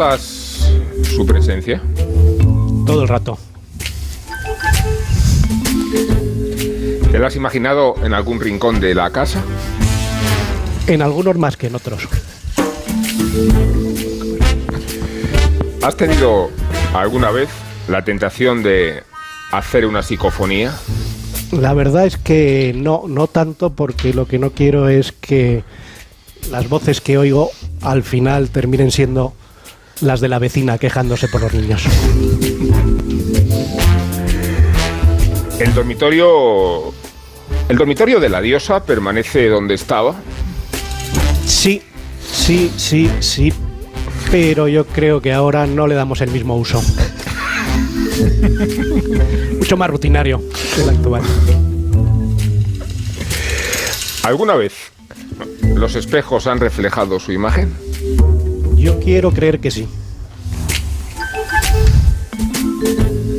¿Notas su presencia? Todo el rato. ¿Te lo has imaginado en algún rincón de la casa? En algunos más que en otros. ¿Has tenido alguna vez la tentación de hacer una psicofonía? La verdad es que no, no tanto porque lo que no quiero es que las voces que oigo al final terminen siendo las de la vecina quejándose por los niños. El dormitorio. El dormitorio de la diosa permanece donde estaba. Sí, sí, sí, sí. Pero yo creo que ahora no le damos el mismo uso. Mucho más rutinario que el actual. ¿Alguna vez los espejos han reflejado su imagen? Yo quiero creer que sí.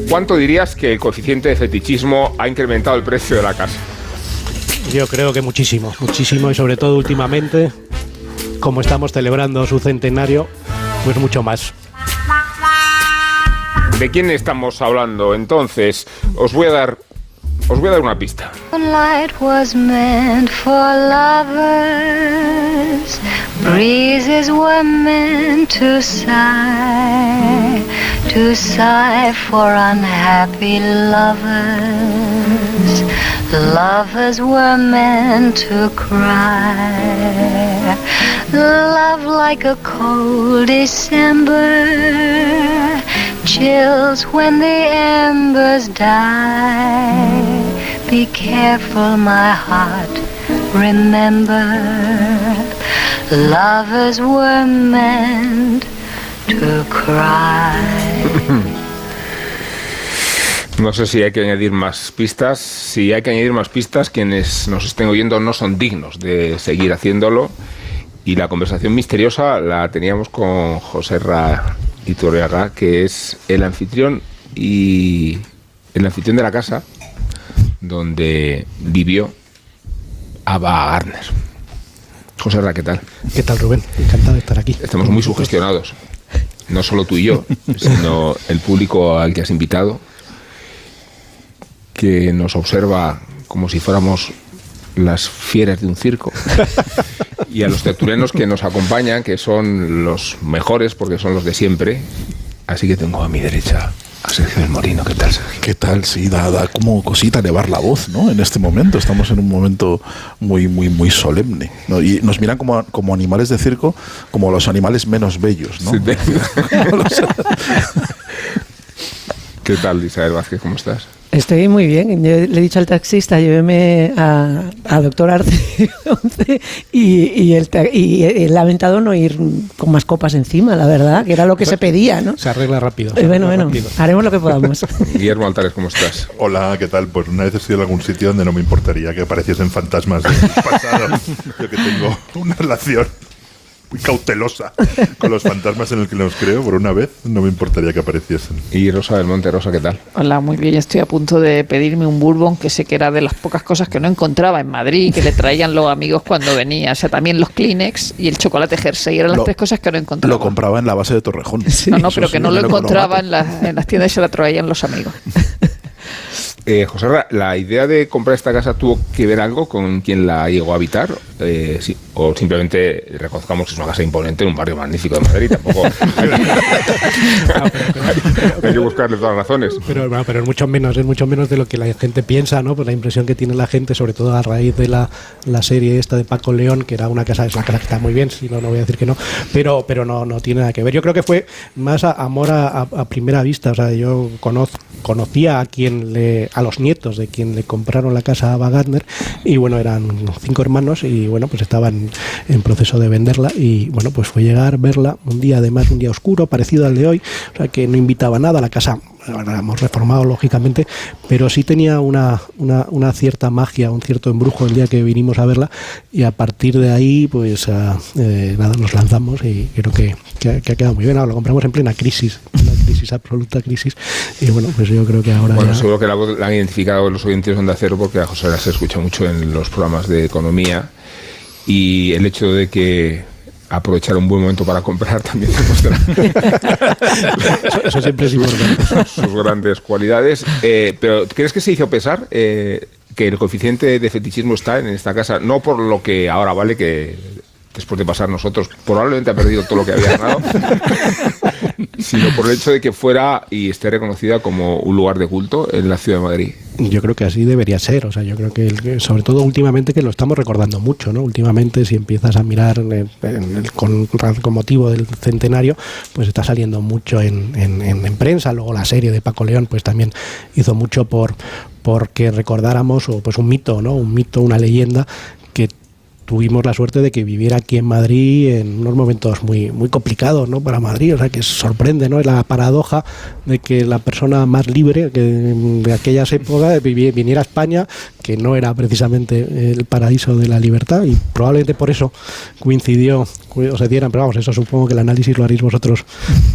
¿Cuánto dirías que el coeficiente de fetichismo ha incrementado el precio de la casa? Yo creo que muchísimo, muchísimo y sobre todo últimamente, como estamos celebrando su centenario, pues mucho más. ¿De quién estamos hablando? Entonces, os voy a dar os voy a dar una pista. Light was meant for lovers. Breezes were meant to sigh, to sigh for unhappy lovers. Lovers were meant to cry. Love like a cold December chills when the embers die. Be careful, my heart, remember, lovers were meant to cry. No sé si hay que añadir más pistas. Si hay que añadir más pistas, quienes nos estén oyendo no son dignos de seguir haciéndolo. Y la conversación misteriosa la teníamos con José Ra Iturriaga, que es el anfitrión y el anfitrión de la casa donde vivió Ava Garner. José Ra, ¿qué tal? ¿Qué tal, Rubén? Encantado de estar aquí. Estamos muy sugestionados. No solo tú y yo, sino el público al que has invitado, que nos observa como si fuéramos las fieras de un circo. y a los tertulianos que nos acompañan, que son los mejores porque son los de siempre. Así que tengo a mi derecha a Sergio del Morino. ¿Qué tal, Sergio? ¿Qué tal? Sí, da, da como cosita elevar la voz, ¿no? En este momento estamos en un momento muy, muy, muy solemne. ¿no? Y nos miran como, como animales de circo, como los animales menos bellos, ¿no? Sí, de- ¿Qué tal, Isabel Vázquez? ¿Cómo estás? Estoy muy bien. Yo le he dicho al taxista, lléveme a, a Doctor Arce 11 y, y, el, y he lamentado no ir con más copas encima, la verdad, que era lo que se pedía, ¿no? Se arregla rápido. se Eh, Bueno, arregla bueno, rápido. haremos lo que podamos. Guillermo Altares, ¿cómo estás? Hola, ¿qué tal? Pues una vez he sido en algún sitio donde no me importaría que apareciesen fantasmas del pasado. Yo que tengo una relación muy cautelosa con los fantasmas en el que los creo, por una vez no me importaría que apareciesen. Y Rosa del Monte, Rosa, ¿qué tal? Hola, muy bien. Ya estoy a punto de pedirme un bourbon que sé que era de las pocas cosas que no encontraba en Madrid, que le traían los amigos cuando venía. O sea, también los Kleenex y el chocolate jersey eran las Lo- tres cosas que no encontraba. Lo compraba en la base de Torrejón. no, no, pero sí, que no lo encontraba en, en las tiendas y se la traían los amigos. Eh, José ¿la idea de comprar esta casa tuvo que ver algo con quien la llegó a habitar? Eh, sí, ¿O simplemente reconozcamos que es una casa imponente en un barrio magnífico de Madrid? Tampoco hay, hay que buscarle todas las razones. Pero, bueno, pero es mucho menos, es mucho menos de lo que la gente piensa, ¿no? Pues la impresión que tiene la gente, sobre todo a raíz de la, la serie esta de Paco León, que era una casa, es una casa que está muy bien, si no, no voy a decir que no, pero, pero no, no tiene nada que ver. Yo creo que fue más a- amor a, a- a primera vista. O sea, yo conoz- conocía a quien le, a los nietos de quien le compraron la casa a Ava Gardner, y bueno, eran cinco hermanos, y bueno, pues estaban en proceso de venderla, y bueno, pues fue llegar, verla, un día además, un día oscuro, parecido al de hoy, o sea que no invitaba a nada, la casa ahora la hemos reformado lógicamente, pero sí tenía una, una, una cierta magia, un cierto embrujo el día que vinimos a verla y a partir de ahí pues ah, eh, nada, nos lanzamos y creo que, que, ha- que ha quedado muy bien. Ahora lo compramos en plena crisis, una crisis, absoluta crisis y bueno, pues yo creo que ahora Bueno, ya... seguro que la la han identificado los oyentes de Onda Cero porque a José Ra se escucha mucho en los programas de economía y el hecho de que aprovechar un buen momento para comprar también demuestra Eso, eso siempre es importante. sus grandes cualidades. Eh, pero ¿crees que se hizo pesar eh, que el coeficiente de fetichismo está en esta casa? No por lo que ahora vale, que después de pasar nosotros probablemente ha perdido todo lo que había ganado, sino por el hecho de que fuera y esté reconocida como un lugar de culto en la ciudad de Madrid. Yo creo que así debería ser, o sea, yo creo que, el- sobre todo últimamente que lo estamos recordando mucho, ¿no? Últimamente si empiezas a mirar en el- en el- con, con motivo del centenario, pues está saliendo mucho en, en- en- en prensa, luego la serie de Paco León pues también hizo mucho por porque recordáramos o pues un mito, ¿no? Un mito, una leyenda tuvimos la suerte de que viviera aquí en Madrid en unos momentos muy muy complicados ¿no? para Madrid, o sea que sorprende ¿no? la paradoja de que la persona más libre que de aquellas épocas viniera a España, que no era precisamente el paraíso de la libertad y probablemente por eso coincidió o se dieran, pero vamos, eso supongo que el análisis lo haréis vosotros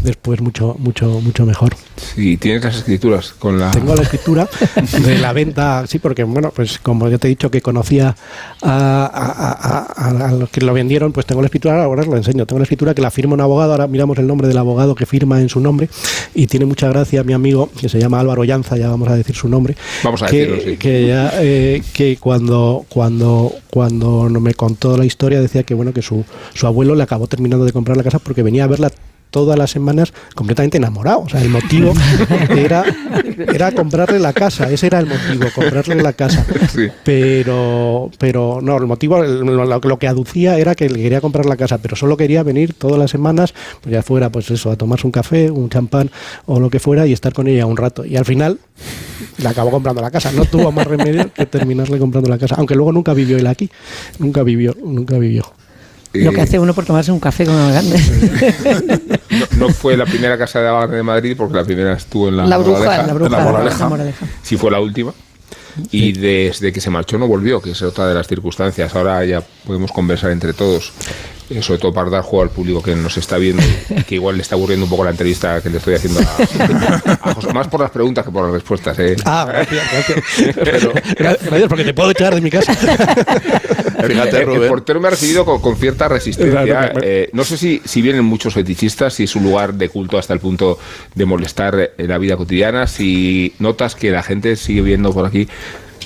después mucho mucho mucho mejor. Si tienes las escrituras con la... Tengo la escritura de la venta, sí, porque bueno, pues como yo te he dicho que conocía a, a- a- a- a los que lo vendieron, pues tengo la escritura, ahora os la enseño. Tengo la escritura que la firma un abogado, ahora miramos el nombre del abogado que firma en su nombre y tiene mucha gracia mi amigo que se llama Álvaro Llanza, ya vamos a decir su nombre. Vamos a que, decirlo, sí. que ya, eh, que cuando cuando cuando me contó la historia decía que bueno que su, su abuelo le acabó terminando de comprar la casa porque venía a verla todas las semanas completamente enamorado. O sea, el motivo era, era comprarle la casa. Ese era el motivo, comprarle la casa. Sí. Pero, pero no, el motivo, lo, lo que aducía era que le quería comprar la casa, pero solo quería venir todas las semanas, pues ya fuera, pues eso, a tomarse un café, un champán o lo que fuera y estar con ella un rato. Y al final le acabó comprando la casa. No tuvo más remedio que terminarle comprando la casa. Aunque luego nunca vivió él aquí. Nunca vivió, nunca vivió. Lo que hace uno por tomarse un café con una grande. No, no fue la primera casa de Abad de Madrid porque la primera estuvo en la, La bruja, Moraleja. La bruja, La moraleja. la moraleja. Sí fue la última. Y desde que se marchó no volvió, que es otra de las circunstancias. Ahora ya podemos conversar entre todos, sobre todo para dar juego al público que nos está viendo, y que igual le está aburriendo un poco la entrevista que le estoy haciendo a, a José. Más por las preguntas que por las respuestas. ¿eh? Ah, gracias, gracias. Gra- gracias, porque te puedo echar de mi casa. Fíjate, el, portero me ha recibido con, con cierta resistencia. Claro, claro. Eh, no sé si, si vienen muchos fetichistas, si es un lugar de culto hasta el punto de molestar en la vida cotidiana, si notas que la gente sigue viendo por aquí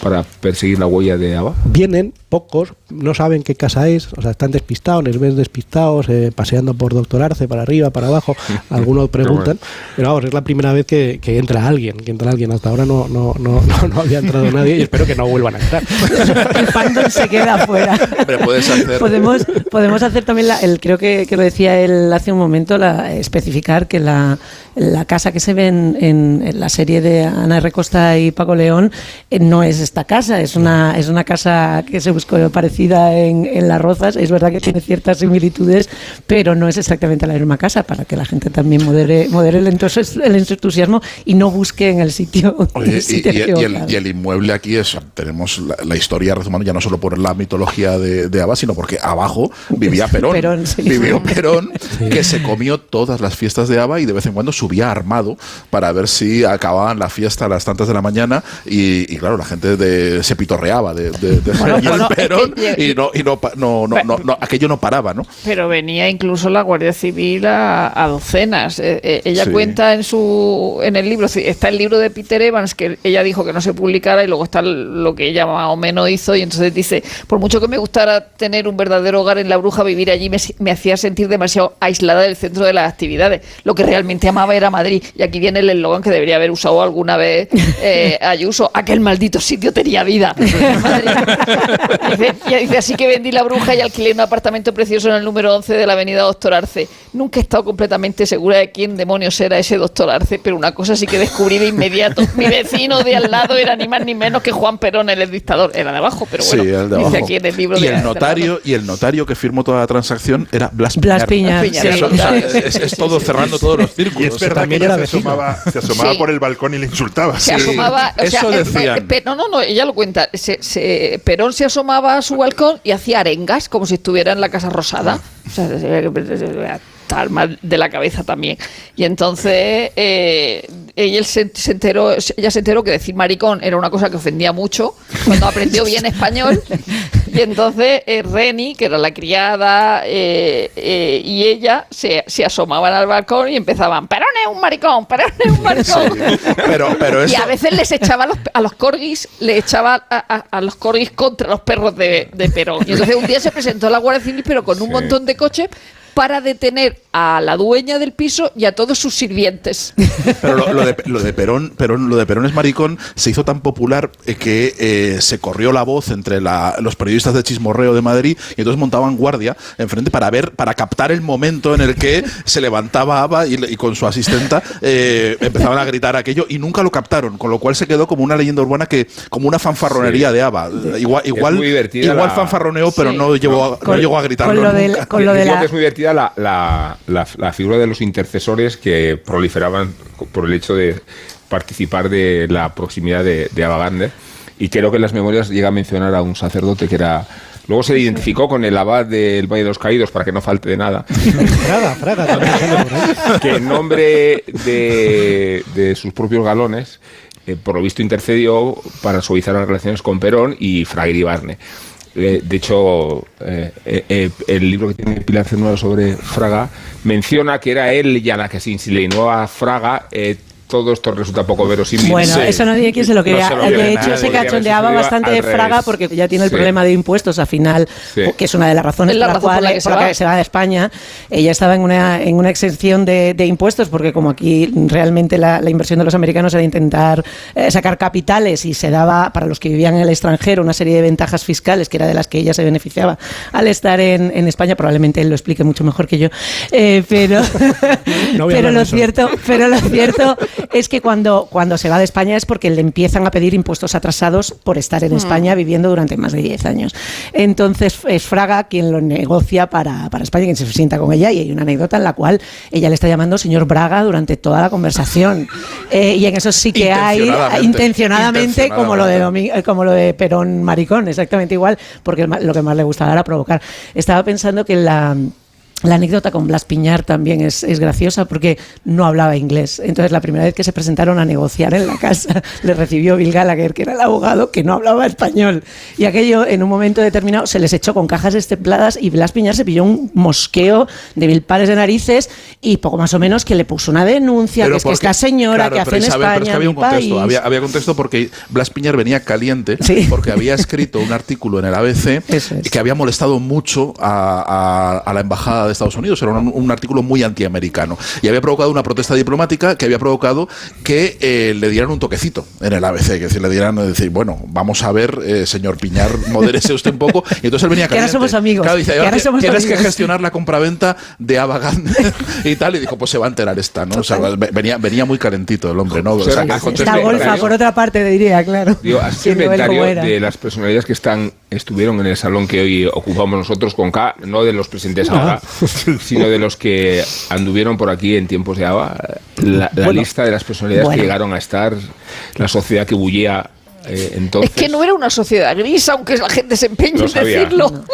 para perseguir la huella de Ava. Vienen pocos, no saben qué casa es, o sea, están despistados, les ves despistados, eh, paseando por Doctor Arce, para arriba, para abajo, algunos preguntan, pero vamos, es la primera vez que, que entra alguien, que entra alguien, hasta ahora no, no, no, no, no había entrado nadie y espero que no vuelvan a entrar. el fandom se queda afuera. Hombre, puedes hacer- Podemos, podemos hacer también, la, el, creo que, que lo decía él hace un momento, la, especificar que la, la casa que se ve en, en- en la serie de Ana R. Costa y Paco León eh, no es esta casa, es una, es una casa que se buscó parecida en, en Las Rozas. Es verdad que tiene ciertas similitudes, pero no es exactamente la misma casa, para que la gente también modere, modere el, el entusiasmo y no busque en el sitio. Oye, el y, sitio y- y el, equivocado. y el inmueble aquí es, tenemos la, la historia rezumando ya no solo por la mitología de, de Ava, sino porque abajo vivía Perón. Perón, sí. Vivió Perón, que se comió todas las fiestas de Ava y de vez en cuando subía armado para ver si acababan la fiesta a las tantas de la mañana y, y claro, la gente de, se pitorreaba de, de, de Bueno, es Perón que- y, no, y no, no, no, no, no, aquello no paraba, ¿no? Pero venía incluso la Guardia Civil a, a docenas. Eh, eh, ella Sí. cuenta en su en el libro, está el libro de Peter Evans que ella dijo que no se publicara y luego está lo que ella más o menos hizo y entonces dice, por mucho que me gustara tener un verdadero hogar en La Bruja, vivir allí me, me hacía sentir demasiado aislada del centro de las actividades. Lo que realmente amaba era Madrid. Y aquí viene el eslogan que debería haber usado alguna vez eh, Ayuso, aquel maldito sitio tenía vida. Madrid. Dice, y así que vendí la bruja y alquilé un apartamento precioso en el número 11 de la avenida Doctor Arce. Nunca he estado completamente segura de quién demonios era ese Doctor Arce, pero una cosa sí que descubrí de inmediato. Mi vecino de al lado era ni más ni menos que Juan Perón, el dictador. Era de abajo, pero bueno, sí, el de dice aquí en el libro y de el notario y el notario que firmó toda la transacción era Blas Blas Piñar. Piñar, Piñar, sí. Eso, o sea, Sí, es, todo sí, cerrando sí, todos los Y círculos. es verdad que ella se asomaba, se asomaba Sí. por el balcón y le insultaba. Se asomaba. o sea, eso eh, decían. eh, no, no, no, ella lo cuenta. Se, se- Perón se asomaba a su balcón y hacía arengas como si estuviera en la Casa Rosada. O sea, mal de la cabeza también. Y entonces eh, ella se, se enteró, ella se enteró que decir maricón era una cosa que ofendía mucho cuando aprendió bien español. Y entonces eh, Reni, que era la criada, eh, eh, y ella se, se asomaban al balcón y empezaban, Perón es un maricón, Perón es un maricón. Pero, pero Y a veces les echaba a los, a los corgis, le echaba a, a- a los corgis contra los perros de, de Perón. Y entonces un día se presentó la Guardia Civil, pero con un Sí. montón de coches, para detener a la dueña del piso y a todos sus sirvientes. pero lo, lo de, lo de Perón, Perón, lo de Perón es maricón se hizo tan popular eh, que eh, se corrió la voz entre la- los periodistas de chismorreo de Madrid y entonces montaban guardia enfrente para ver, para captar el momento en el que se levantaba Ava y, y con su asistenta eh, empezaban a gritar aquello y nunca lo captaron, con lo cual se quedó como una leyenda urbana que, como una fanfarronería Sí. de Ava. Igual, igual, igual la- fanfarroneó, pero Sí. no llegó, a, no Con- llegó a gritarlo. con lo nunca. con lo de Digo la- que es muy divertida la, la- la- la figura de los intercesores que proliferaban por el hecho de participar de la proximidad de, de. Y creo que en las memorias llega a mencionar a un sacerdote que era... Luego se identificó con el abad del Valle de los Caídos para que no falte de nada. Fraga, Fraga también que en nombre de, de sus propios galones, eh, por lo visto intercedió para suavizar las relaciones con Perón y Fraga Iribarne. Eh, de hecho, eh, eh, el libro que tiene Pilar Cernuda sobre Fraga menciona que era él y a la que se insinuó a Fraga. Todo esto resulta poco verosímil. Bueno, Sí. eso no tiene quien se lo No crea. se lo de hecho, se cachondeaba bastante de Fraga revés. porque ya tiene el Sí. problema de impuestos al final, Sí. que es una de las razones la por la cual la que se por la va. que se va de España. Ella estaba en una, en una exención de, de impuestos porque como aquí realmente la, la inversión de los americanos era intentar eh, sacar capitales y se daba para los que vivían en el extranjero una serie de ventajas fiscales que era de las que ella se beneficiaba al estar en, en España. Probablemente él lo explique mucho mejor que yo. Eh, pero No pero lo cierto pero lo cierto es que cuando, cuando se va de España es porque le empiezan a pedir impuestos atrasados por estar en España viviendo durante más de 10 años. Entonces es Fraga quien lo negocia para, para España, quien se sienta con ella y hay una anécdota en la cual ella le está llamando señor Braga durante toda la conversación. Eh, y en eso sí que hay Intencionadamente. intencionadamente, como lo de eh, como lo de Perón Maricón, exactamente igual, porque lo que más le gustaba era provocar. Estaba pensando que la la anécdota con Blas Piñar también es, es graciosa porque no hablaba inglés. Entonces, la primera vez que se presentaron a negociar en la casa, le recibió Bill Gallagher, que era el abogado, que no hablaba español. Y aquello, en un momento determinado, se les echó con cajas estempladas y Blas Piñar se pilló un mosqueo de mil pares de narices y poco más o menos que le puso una denuncia, que es que esta señora claro, que hace pero en Isabel, España, pero es que había un contexto, país. había, había contexto porque Blas Piñar venía caliente Sí. porque había escrito un artículo en el ABC es. que había molestado mucho a, a- a la embajada de Estados Unidos. Era un, un artículo muy antiamericano y había provocado una protesta diplomática que había provocado que eh, le dieran un toquecito en el ABC, que decir, le dieran decir, bueno, vamos a ver, eh, señor Piñar, modérese usted un poco. Y entonces él venía Que ahora somos amigos, Claro, dice, que ahora "Oye, somos tienes que amigos". gestionar la compraventa de Ava Gardner y tal. Y dijo, pues se va a enterar esta, ¿no? O sea, venía, venía muy calentito el hombre, ¿no? O sea, que el contexto- Está golfa, por otra parte, diría, claro. Digo, como inventario era. de las personalidades que están estuvieron en el salón que hoy ocupamos nosotros con K, no de los presentes ahora, sino de los que anduvieron por aquí en tiempos de ABA. La, la Bueno. lista de las personalidades Bueno. que llegaron a estar, la sociedad que bullía eh, entonces. es que no era una sociedad gris, aunque la gente se empeñe en decirlo.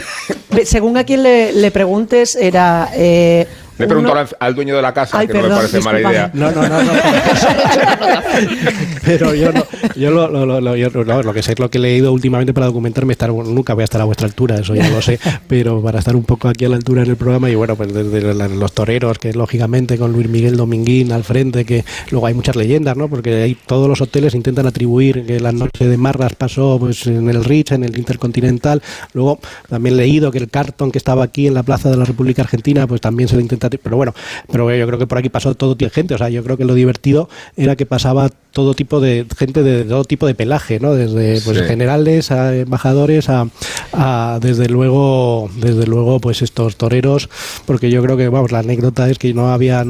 Según a quien le, le preguntes, era. eh, Le preguntó uno- al, al dueño de la casa, Ay, que no me parece mala idea. No, no, no, no. Pero yo no, yo lo, lo, lo, lo- yo no, lo que sé, lo que he leído últimamente para documentarme, estar, bueno, nunca voy a estar a vuestra altura, eso ya lo sé, pero para estar un poco aquí a la altura en el programa y bueno, pues desde los toreros, que lógicamente con Luis Miguel Dominguín al frente, que luego hay muchas leyendas, ¿no? Porque hay, todos los hoteles intentan atribuir que la noche de Marras pasó pues en el Ritz, en el Intercontinental, luego también he leído que el Carton que estaba aquí en la Plaza de la República Argentina, pues también se le pero bueno, pero yo creo que por aquí pasó todo tipo de gente, o sea, yo creo que lo divertido era que pasaba todo tipo de gente de todo tipo de pelaje, ¿no? Desde pues Sí. generales a embajadores a, a, desde luego desde luego pues estos toreros, porque yo creo que vamos la anécdota es que no había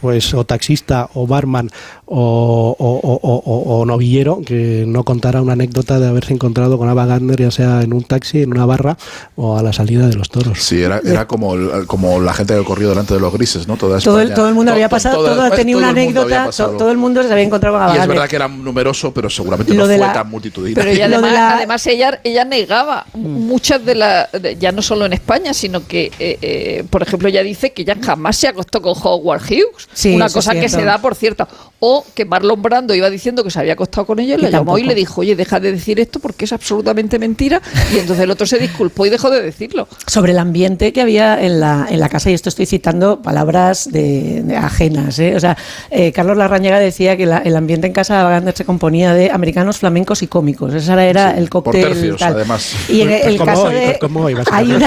pues o taxista o barman o, o, o- o- o- o novillero que no contara una anécdota de haberse encontrado con Ava Gardner ya sea en un taxi, en una barra o a la salida de los toros. Sí, era, era como, el- como la gente que corrió delante de los grises, ¿no? Toda Todo el, todo el mundo to- había pasado, toda- todo tenía todo una anécdota, to- todo el mundo se había encontrado con Y es verdad que era numeroso, pero seguramente Lo no de fue la- tan multitudinario. Pero de además, la- además ella, ella negaba muchas de las, ya no solo en España, sino que, eh, eh, por ejemplo, ella dice que ella jamás se acostó con Howard Hughes, Sí, una cosa que cierto. se da por cierta, o que Marlon Brando iba diciendo que se había acostado con ella, Y le llamó y tampoco. le dijo, oye, deja de decir esto porque es absolutamente mentira, y entonces el otro se disculpó y dejó de decirlo. sobre el ambiente que había en la, en la casa, y esto estoy citando palabras de, de ajenas. ¿eh? O sea, eh, Carlos Larrañaga decía que la- el ambiente en casa de Abagander se componía de americanos, flamencos y cómicos. Ese era, Sí, el por cóctel. tercios, tal. además. Y en el, caso hoy, de. hoy, hay, una, básicamente.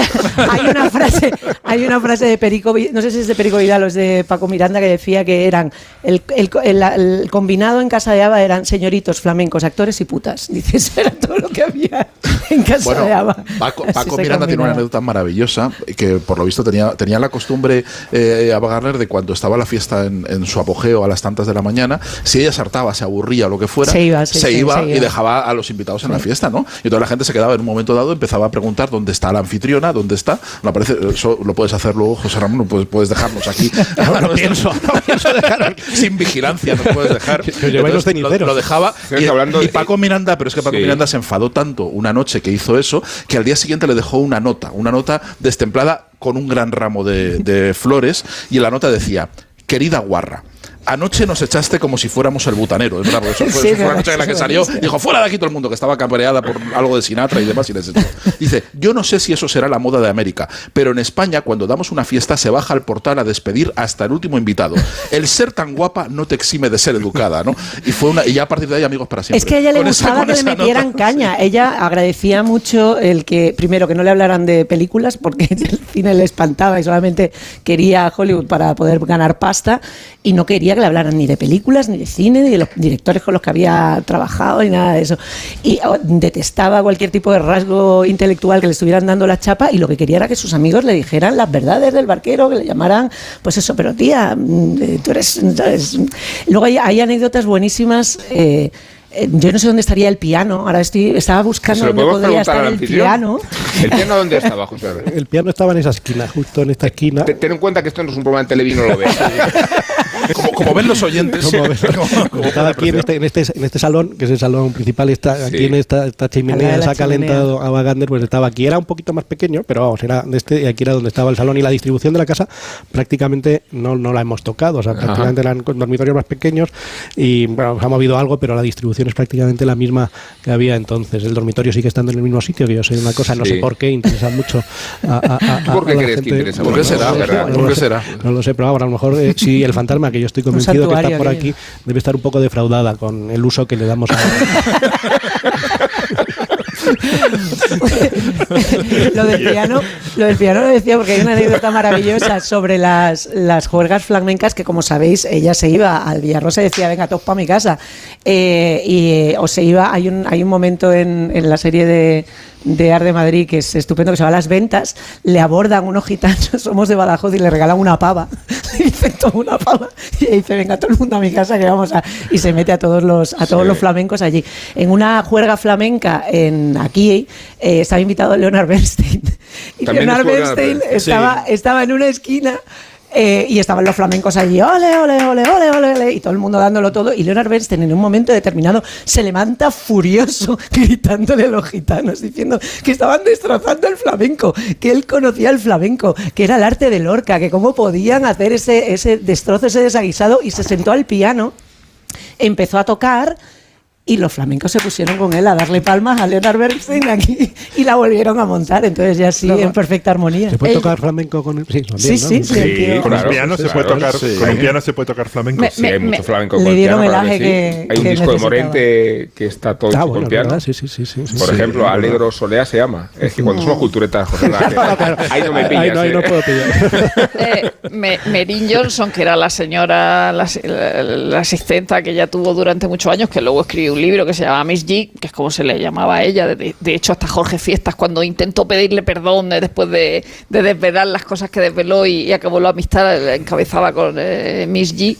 hay, una frase, hay una frase de Perico, no sé si es de Perico Vidal o es de Paco Miranda, que decía que eran. El, el- el- el combinado en casa de Aba eran señoritos, flamencos, actores y putas. Dice, eso era todo lo que había en casa Bueno, de Aba. Paco, Miranda tiene una anécdota maravillosa que por lo visto tenía, tenía la costumbre eh, Ava Gardner de cuando estaba la fiesta en, en su apogeo a las tantas de la mañana, si ella se hartaba, se aburría o lo que fuera, Se iba, sí, sí, iba se y iba. dejaba a los invitados en la fiesta, ¿no? Y toda la gente se quedaba en un momento dado, empezaba a preguntar dónde está la anfitriona, dónde está. No aparece, eso lo puedes hacer luego, José Ramón, no puedes, puedes dejarnos aquí. No, no pienso. no pienso dejar sin vigilancia, no puedes dejar. Lleváis los lo, lo dejaba y, hablando y de- Paco Miranda, pero es que Paco Sí. Miranda se enfadó tanto una noche que hizo eso que al día siguiente le dejó una nota, una nota destemplada con un gran ramo de, de flores y en la nota decía, querida guarra. Anoche nos echaste como si fuéramos el butanero, es verdad, eso fue, Sí, eso fue en la que salió. Dijo, fuera de aquí todo el mundo, que estaba campareada por algo de Sinatra y demás, y les echó. Dice, yo no sé si eso será la moda de América, pero en España, cuando damos una fiesta, se baja al portal a despedir hasta el último invitado. El ser tan guapa no te exime de ser educada, ¿no? Y fue una, y ya a partir de ahí, amigos para siempre. Es que a ella le Con esa- gustaba con que le esa metieran nota. caña. Ella agradecía mucho el que, primero, que no le hablaran de películas, porque el cine le espantaba y solamente quería Hollywood para poder ganar pasta, y no quería que le hablaran ni de películas, ni de cine, ni de los directores con los que había trabajado, ni nada de eso. Y oh, detestaba cualquier tipo de rasgo intelectual que le estuvieran dando la chapa, y lo que quería era que sus amigos le dijeran las verdades del barquero, que le llamaran, pues eso, pero tía, mm, eh, tú eres. Luego hay, anécdotas buenísimas. eh, yo no sé dónde estaría el piano. Ahora estoy, estaba buscando ¿Se lo dónde podría estar el piano. ¿El piano dónde estaba, José? El piano estaba en esa esquina, justo en esta esquina. Te- Ten en cuenta que esto no es un programa de televisión, no lo ves. Como, como ven los oyentes. Como como- como estaba la aquí en este, en, este, en este salón, que es el salón principal, está aquí en esta, chimenea, se ha calentado a Wagander, pues estaba aquí. Era un poquito más pequeño, pero vamos, era de este, y aquí era donde estaba el salón. Y la distribución de la casa prácticamente no, no la hemos tocado, o sea, prácticamente eran dormitorios más pequeños y bueno, se ha movido algo, pero la distribución es prácticamente la misma que había entonces. El dormitorio sigue estando en el mismo sitio, que yo sé una cosa, no Sí. sé por qué, interesa mucho a, a- a- ¿Tú por qué a la crees que interesa ¿Por qué será? No, ¿verdad? No ¿Por lo qué sé, será? No lo sé, pero vamos, a lo mejor eh, sí, el fantasma, que yo estoy convencido que está por aquí, debe estar un poco defraudada con el uso que le damos a lo del piano, lo del piano lo decía porque hay una anécdota maravillosa sobre las, las juergas flamencas que como sabéis ella se iba al Villarrosa y decía venga todos para mi casa Eh, y eh, o se iba hay un hay un momento en, en la serie de de Ar de Madrid que es estupendo que se va a las ventas le abordan unos gitanos somos de Badajoz y le regalan una pava. Le dicen toma una pava y dice venga todo el mundo a mi casa que vamos a y se mete a todos los a todos Sí. los flamencos allí. En una juerga flamenca en aquí eh, estaba invitado Leonard Bernstein. Y También Leonard Bernstein. estaba, estaba en una esquina eh, y estaban los flamencos allí, ole, ole, ole, ole, ole, ole, y todo el mundo dándolo todo. Y Leonard Bernstein en un momento determinado se levanta furioso, gritándole a los gitanos, diciendo que estaban destrozando el flamenco, que él conocía el flamenco, que era el arte de Lorca, que cómo podían hacer ese, ese destrozo, ese desaguisado, y se sentó al piano, empezó a tocar. Y los flamencos se pusieron con él a darle palmas a Leonard Bernstein aquí y la volvieron a montar. Entonces ya sí, en perfecta armonía. ¿Se puede tocar flamenco con el.? Sí, también, Sí, ¿no? sí, sí. Con Claro, un piano se puede tocar, sí. con un piano se puede tocar flamenco. Me- Sí, hay me- mucho flamenco le con dieron piano, el aje sí. que- Hay un que disco de. Morente que está todo Ah, hecho bueno, con piano. ¿verdad? Sí, sí, sí. Por Sí, ejemplo. Alegro Solea se llama. Es que cuando somos culturetas, José ahí no me pillas. Ahí no, ahí no ¿eh? puedo pillar. Eh, Me- Merin Johnson, que era la señora, la asistenta que ella tuvo durante muchos años, que luego escribió un libro que se llama Miss G, que es como se le llamaba a ella. De, de hecho, hasta Jorge Fiestas, cuando intentó pedirle perdón eh, después de, de desvelar las cosas que desveló y, acabó la amistad, la encabezaba con eh, Miss G.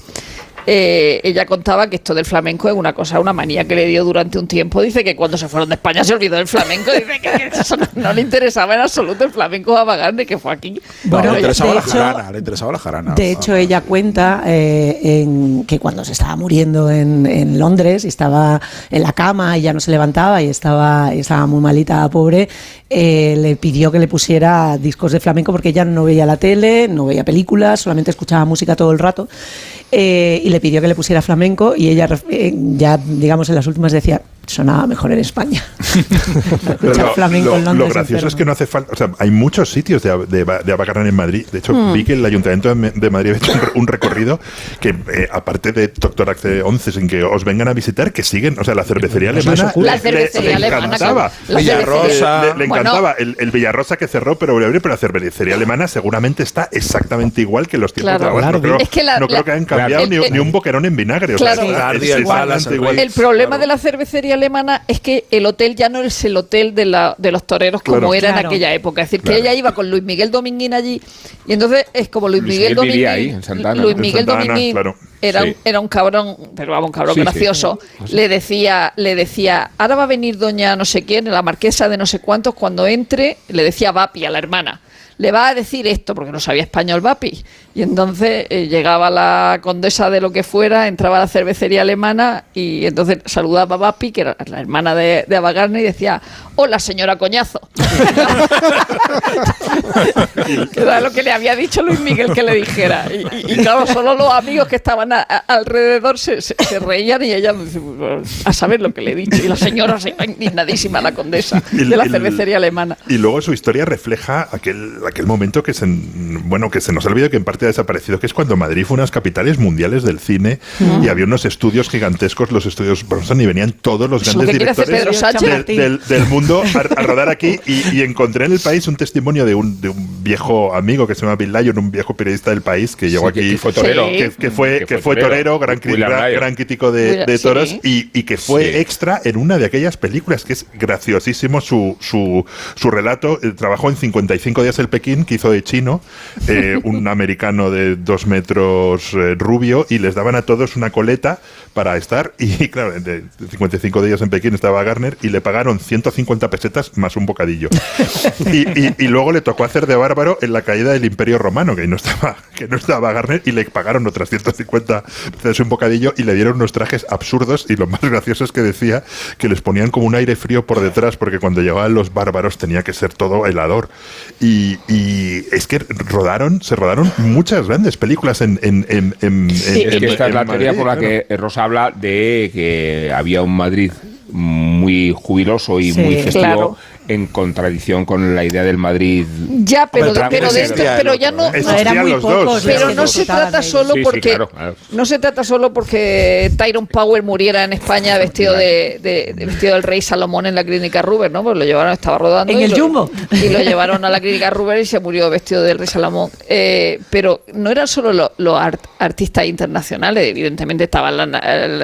eh, ella contaba que esto del flamenco es una cosa, una manía que le dio durante un tiempo. Dice que cuando se fueron de España se olvidó del flamenco. Dice que eso no, no le interesaba en absoluto el flamenco a Bagarne, que fue aquí. No, Bueno, le interesaba de la hecho- jarana, le interesaba la jarana. De hecho, ella cuenta eh, en, que cuando se estaba muriendo en, en Londres y estaba en la cama y ya no se levantaba y estaba, y estaba muy malita, pobre, eh, le pidió que le pusiera discos de flamenco porque ella no veía la tele, no veía películas, solamente escuchaba música todo el rato. Eh, y le pidió que le pusiera flamenco y ella eh, ya, digamos, en las últimas decía, sonaba mejor en España. Escuchar lo, flamenco lo- en lo Londres gracioso enfermo. es que no hace falta. O sea, hay muchos sitios de, de, de Abacarán en Madrid. De hecho, Hmm. vi que el Ayuntamiento de, Madrid ha hecho un, re- un recorrido que, eh, aparte de Doctor Axe 11, sin que os vengan a visitar, que siguen. O sea, la cervecería No alemana. La le- cervecería le alemana. encantaba. claro. La Villarrosa. Le, le Bueno, encantaba el, el Villarrosa que cerró, pero volvió a abrir, pero la cervecería alemana seguramente está exactamente igual que los tiempos Claro. de ahora. Claro, no creo, es que la- no creo que hayan cambiado el- ni, el- ni un boquerón en vinagre. o sea, Claro. es el problema Claro. de la cervecería alemana es que el hotel ya no es el hotel de, la, de los toreros como Claro. era en aquella época. Es decir, que Claro. ella iba con Luis Miguel Dominguín allí y entonces es como Luis, Luis Miguel Dominguín. ahí, en Santana, Luis Miguel Santana, Dominguín era, Sí. un, era un cabrón, pero vamos, un cabrón Sí, sí. gracioso. Le decía, le decía, ahora va a venir doña no sé quién, la marquesa de no sé cuántos, cuando entre, le decía Vapi a la hermana. Le va a decir esto, porque no sabía español Vapi. Y entonces eh, llegaba la condesa de lo que fuera, entraba a la cervecería alemana y entonces saludaba a Vapi, que era la hermana de, de Abagarne, y decía, hola señora Coñazo. Que era lo que le había dicho Luis Miguel que le dijera. Y, y- y claro, solo los amigos que estaban a- a- alrededor se, se- se reían y ella dice, a saber lo que le he dicho. Y la señora se iba indignadísima, la condesa de la cervecería alemana. Y luego su historia refleja aquel, aquel momento que se, bueno, que se nos ha olvidado que en parte ha desaparecido, que es cuando Madrid fue una de las capitales mundiales del cine y había unos estudios gigantescos, los estudios Bronson, y venían todos los grandes directores Pedro Sánchez. del, del- del mundo a, a rodar aquí y, y encontré en el país un testimonio de un, de un viejo amigo que se llama Bill Lyon, un viejo periodista del país que llegó Sí, aquí que fue torero. que, que fue, Que que fue torero, torero. gran, gran- gran crítico de, de toros sí. y, y que fue Sí. extra en una de aquellas películas que es graciosísimo su, su, su relato. Eh, trabajó en 55 días el Pekín, que de chino, eh, un americano de dos metros eh, rubio, y les daban a todos una coleta para estar. Y claro, de 55 días en Pekín estaba Garner y le pagaron 150 pesetas más un bocadillo. Y, y- y luego le tocó hacer de bárbaro en la caída del Imperio Romano, que no estaba, que no estaba Garner, y le pagaron otras 150 pesetas un bocadillo y le dieron unos trajes absurdos. Y lo más gracioso es que decía que les ponían como un aire frío por detrás, porque cuando llegaban los bárbaros tenía que ser todo helador. Y, y es que rodaron, se rodaron muchas grandes películas en. en, en, en- Sí. en- Es que esta es la teoría Madrid, por la claro. que Rosa habla de que había un Madrid muy jubiloso y Sí. muy festivo Claro. En contradicción con la idea del Madrid. Ya, pero, pero de esto, pero ya no, ¿eh? eran muy pocos, pero que no se trata solo Sí, sí, porque claro, claro. no se trata solo porque Tyrone Power muriera en España vestido de, de- de- vestido del rey Salomón en la clínica Ruber, ¿no? Pues lo llevaron, estaba rodando En y el lo- Jumbo. y lo llevaron a la clínica Ruber y se murió vestido del rey Salomón. Eh, pero no eran solo lo- los art- artistas internacionales, evidentemente estaba la,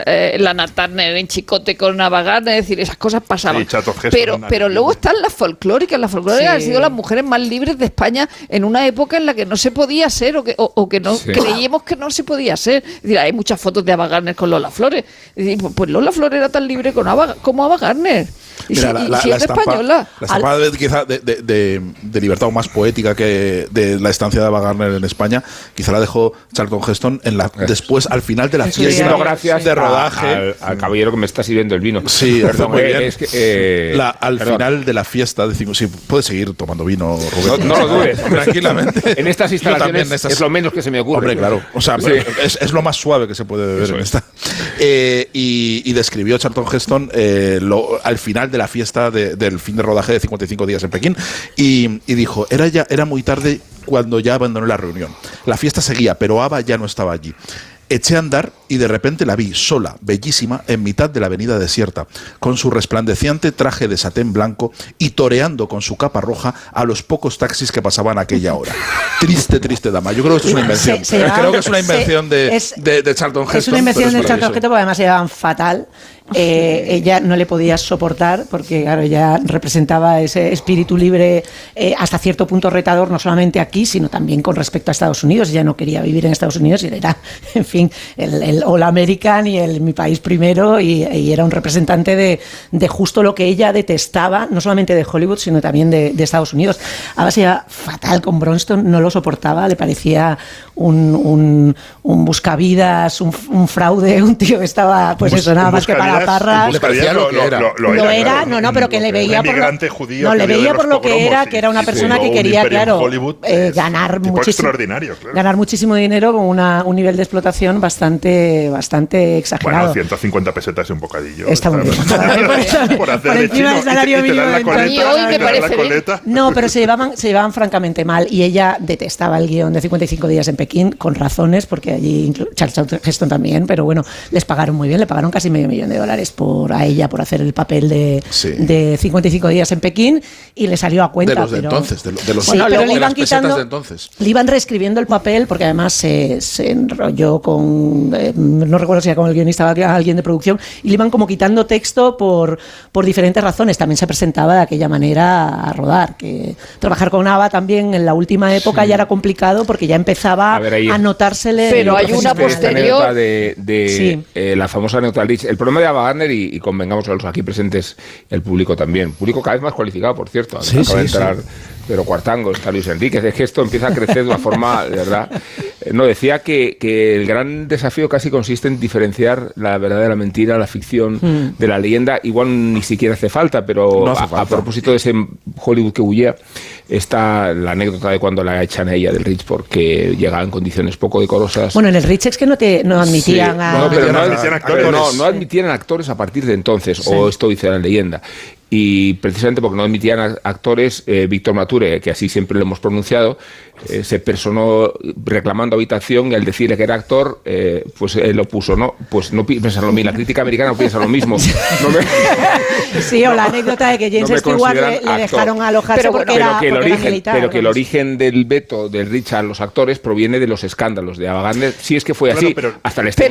eh, Lana Turner en Chicote con Navagán, es decir, esas cosas pasaban. Sí, Chato Heston, pero, pero luego están las folclóricas, las folclóricas han sido las mujeres más libres de España en una época en la que no se podía ser o que, o, o que no Sí. creíamos que no se podía ser. Es decir, hay muchas fotos de Ava Gardner con Lola Flores. Decir, pues- pues Lola Flores era tan libre con Ava- como Ava Gardner. Y Mira, si, la, y la- si la es estampa, española. la estampa de, quizá de, de- de- de libertad o más poética que de la estancia de Ava Gardner en España, quizá la dejó Charlton Heston en la, después, al final de la fiesta gracias de a- rodaje. al, al caballero que me está sirviendo el vino. Sí, perdón, muy bien. es que, eh, La- al perdón. final de la fiesta decimos, sí, puedes seguir tomando vino, No, Rubén. no lo dudes. Tranquilamente. En estas instalaciones también, en estas- es lo menos que se me ocurre. Hombre, claro. O sea, Sí. es, es lo más suave que se puede beber Eso en es. esta. Eh, y, y describió Charlton Heston eh, lo- al final de la fiesta de- del fin de rodaje de 55 días en Pekín. Y, y dijo: era, ya, era muy tarde cuando ya abandonó la reunión. La fiesta seguía, pero Ava ya no estaba allí. Eché a andar y de repente la vi sola, bellísima, en mitad de la avenida desierta, con su resplandeciente traje de satén blanco y toreando con su capa roja a los pocos taxis que pasaban a aquella hora. Triste, triste dama. Yo creo que esto es una invención. Se- se llevaban- creo que es una se- invención de, es- de, de Charlton Heston. Es una invención de Charlton. Heston porque además se llevaban fatal. Eh, ella no le podía soportar porque, claro, ella representaba ese espíritu libre eh, hasta cierto punto retador, no solamente aquí, sino también con respecto a Estados Unidos. Ella no quería vivir en Estados Unidos y era, en fin, el, el All American y el mi país primero y, y era un representante de, de justo lo que ella detestaba, no solamente de Hollywood, sino también de, de Estados Unidos. Ahora se iba fatal con Bronston, no lo soportaba, le parecía un, un, un buscavidas, un, un fraude, un tío que estaba, pues eso, nada más que para buscavidas- parras. un buscavidas Le parecía lo que era. Lo era, claro, no, no, pero que le veía un por lo, judío no, que le veía por lo que era, que era una persona que quería, claro, eh, ganar muchísimo, extraordinario, claro. ganar muchísimo dinero con una, un nivel de explotación bastante, bastante exagerado. Bueno, 150 pesetas y un bocadillo. Está muy bien. Por, hacer de chino del salario mínimo. No, pero se llevaban, se llevaban francamente mal y ella detestaba el guion de 55 días en Pekín, con razones, porque allí Charles Heston también, pero bueno, les pagaron muy bien, le pagaron casi medio millón de dólares por a ella por hacer el papel de, Sí. de 55 días en Pekín y le salió a cuenta. De los de pero- entonces, de, de los Sí, pero le iban quitando, de entonces. le iban reescribiendo el papel porque además se, se enrolló con, eh, no recuerdo si era con el guionista o alguien de producción, y le iban como quitando texto por, por diferentes razones. También se presentaba de aquella manera a rodar, que trabajar con Ava también en la última época ya era complicado porque ya empezaba A ver, ahí- a notársele. Pero hay una posterior- de, de, Sí. eh, la famosa Lich. El problema de Ava Gardner, y, y convengamos a los aquí presentes, el público también. Público cada vez más cualificado, por cierto. Sí, Acaba de sí, Pedro Cuartango, está Luis Enríquez. Es que esto empieza a crecer de una forma, de verdad. Eh, No, decía que, que el gran desafío casi consiste en diferenciar la verdad de la mentira, la ficción Hmm. de la leyenda. Igual ni siquiera hace falta, pero No hace a- propósito de ese Hollywood que huía, está la anécdota de cuando la echan a ella del Rich porque llegaba en condiciones poco decorosas. Bueno, en el Rich es que no, te, no admitían Sí, a... no, pero no, admitían admitían actores. no, no admitían actores a partir de entonces, o esto dice la leyenda. Y precisamente porque no admitían actores, eh, Víctor Mature, que así siempre lo hemos pronunciado, eh, se personó reclamando habitación y al decirle que era actor, eh, pues él lo puso, ¿no? Pues no pi- piensan lo mismo, la crítica americana no piensa lo mismo. No me- Sí, o la anécdota de que James No Stewart le, dejaron alojarse Pero porque, bueno, era, pero que el porque era origen, militar, pero que el origen del veto de Richard a los actores proviene de los escándalos de Ava Gardner. Si es que fue así, pero- hasta el hotel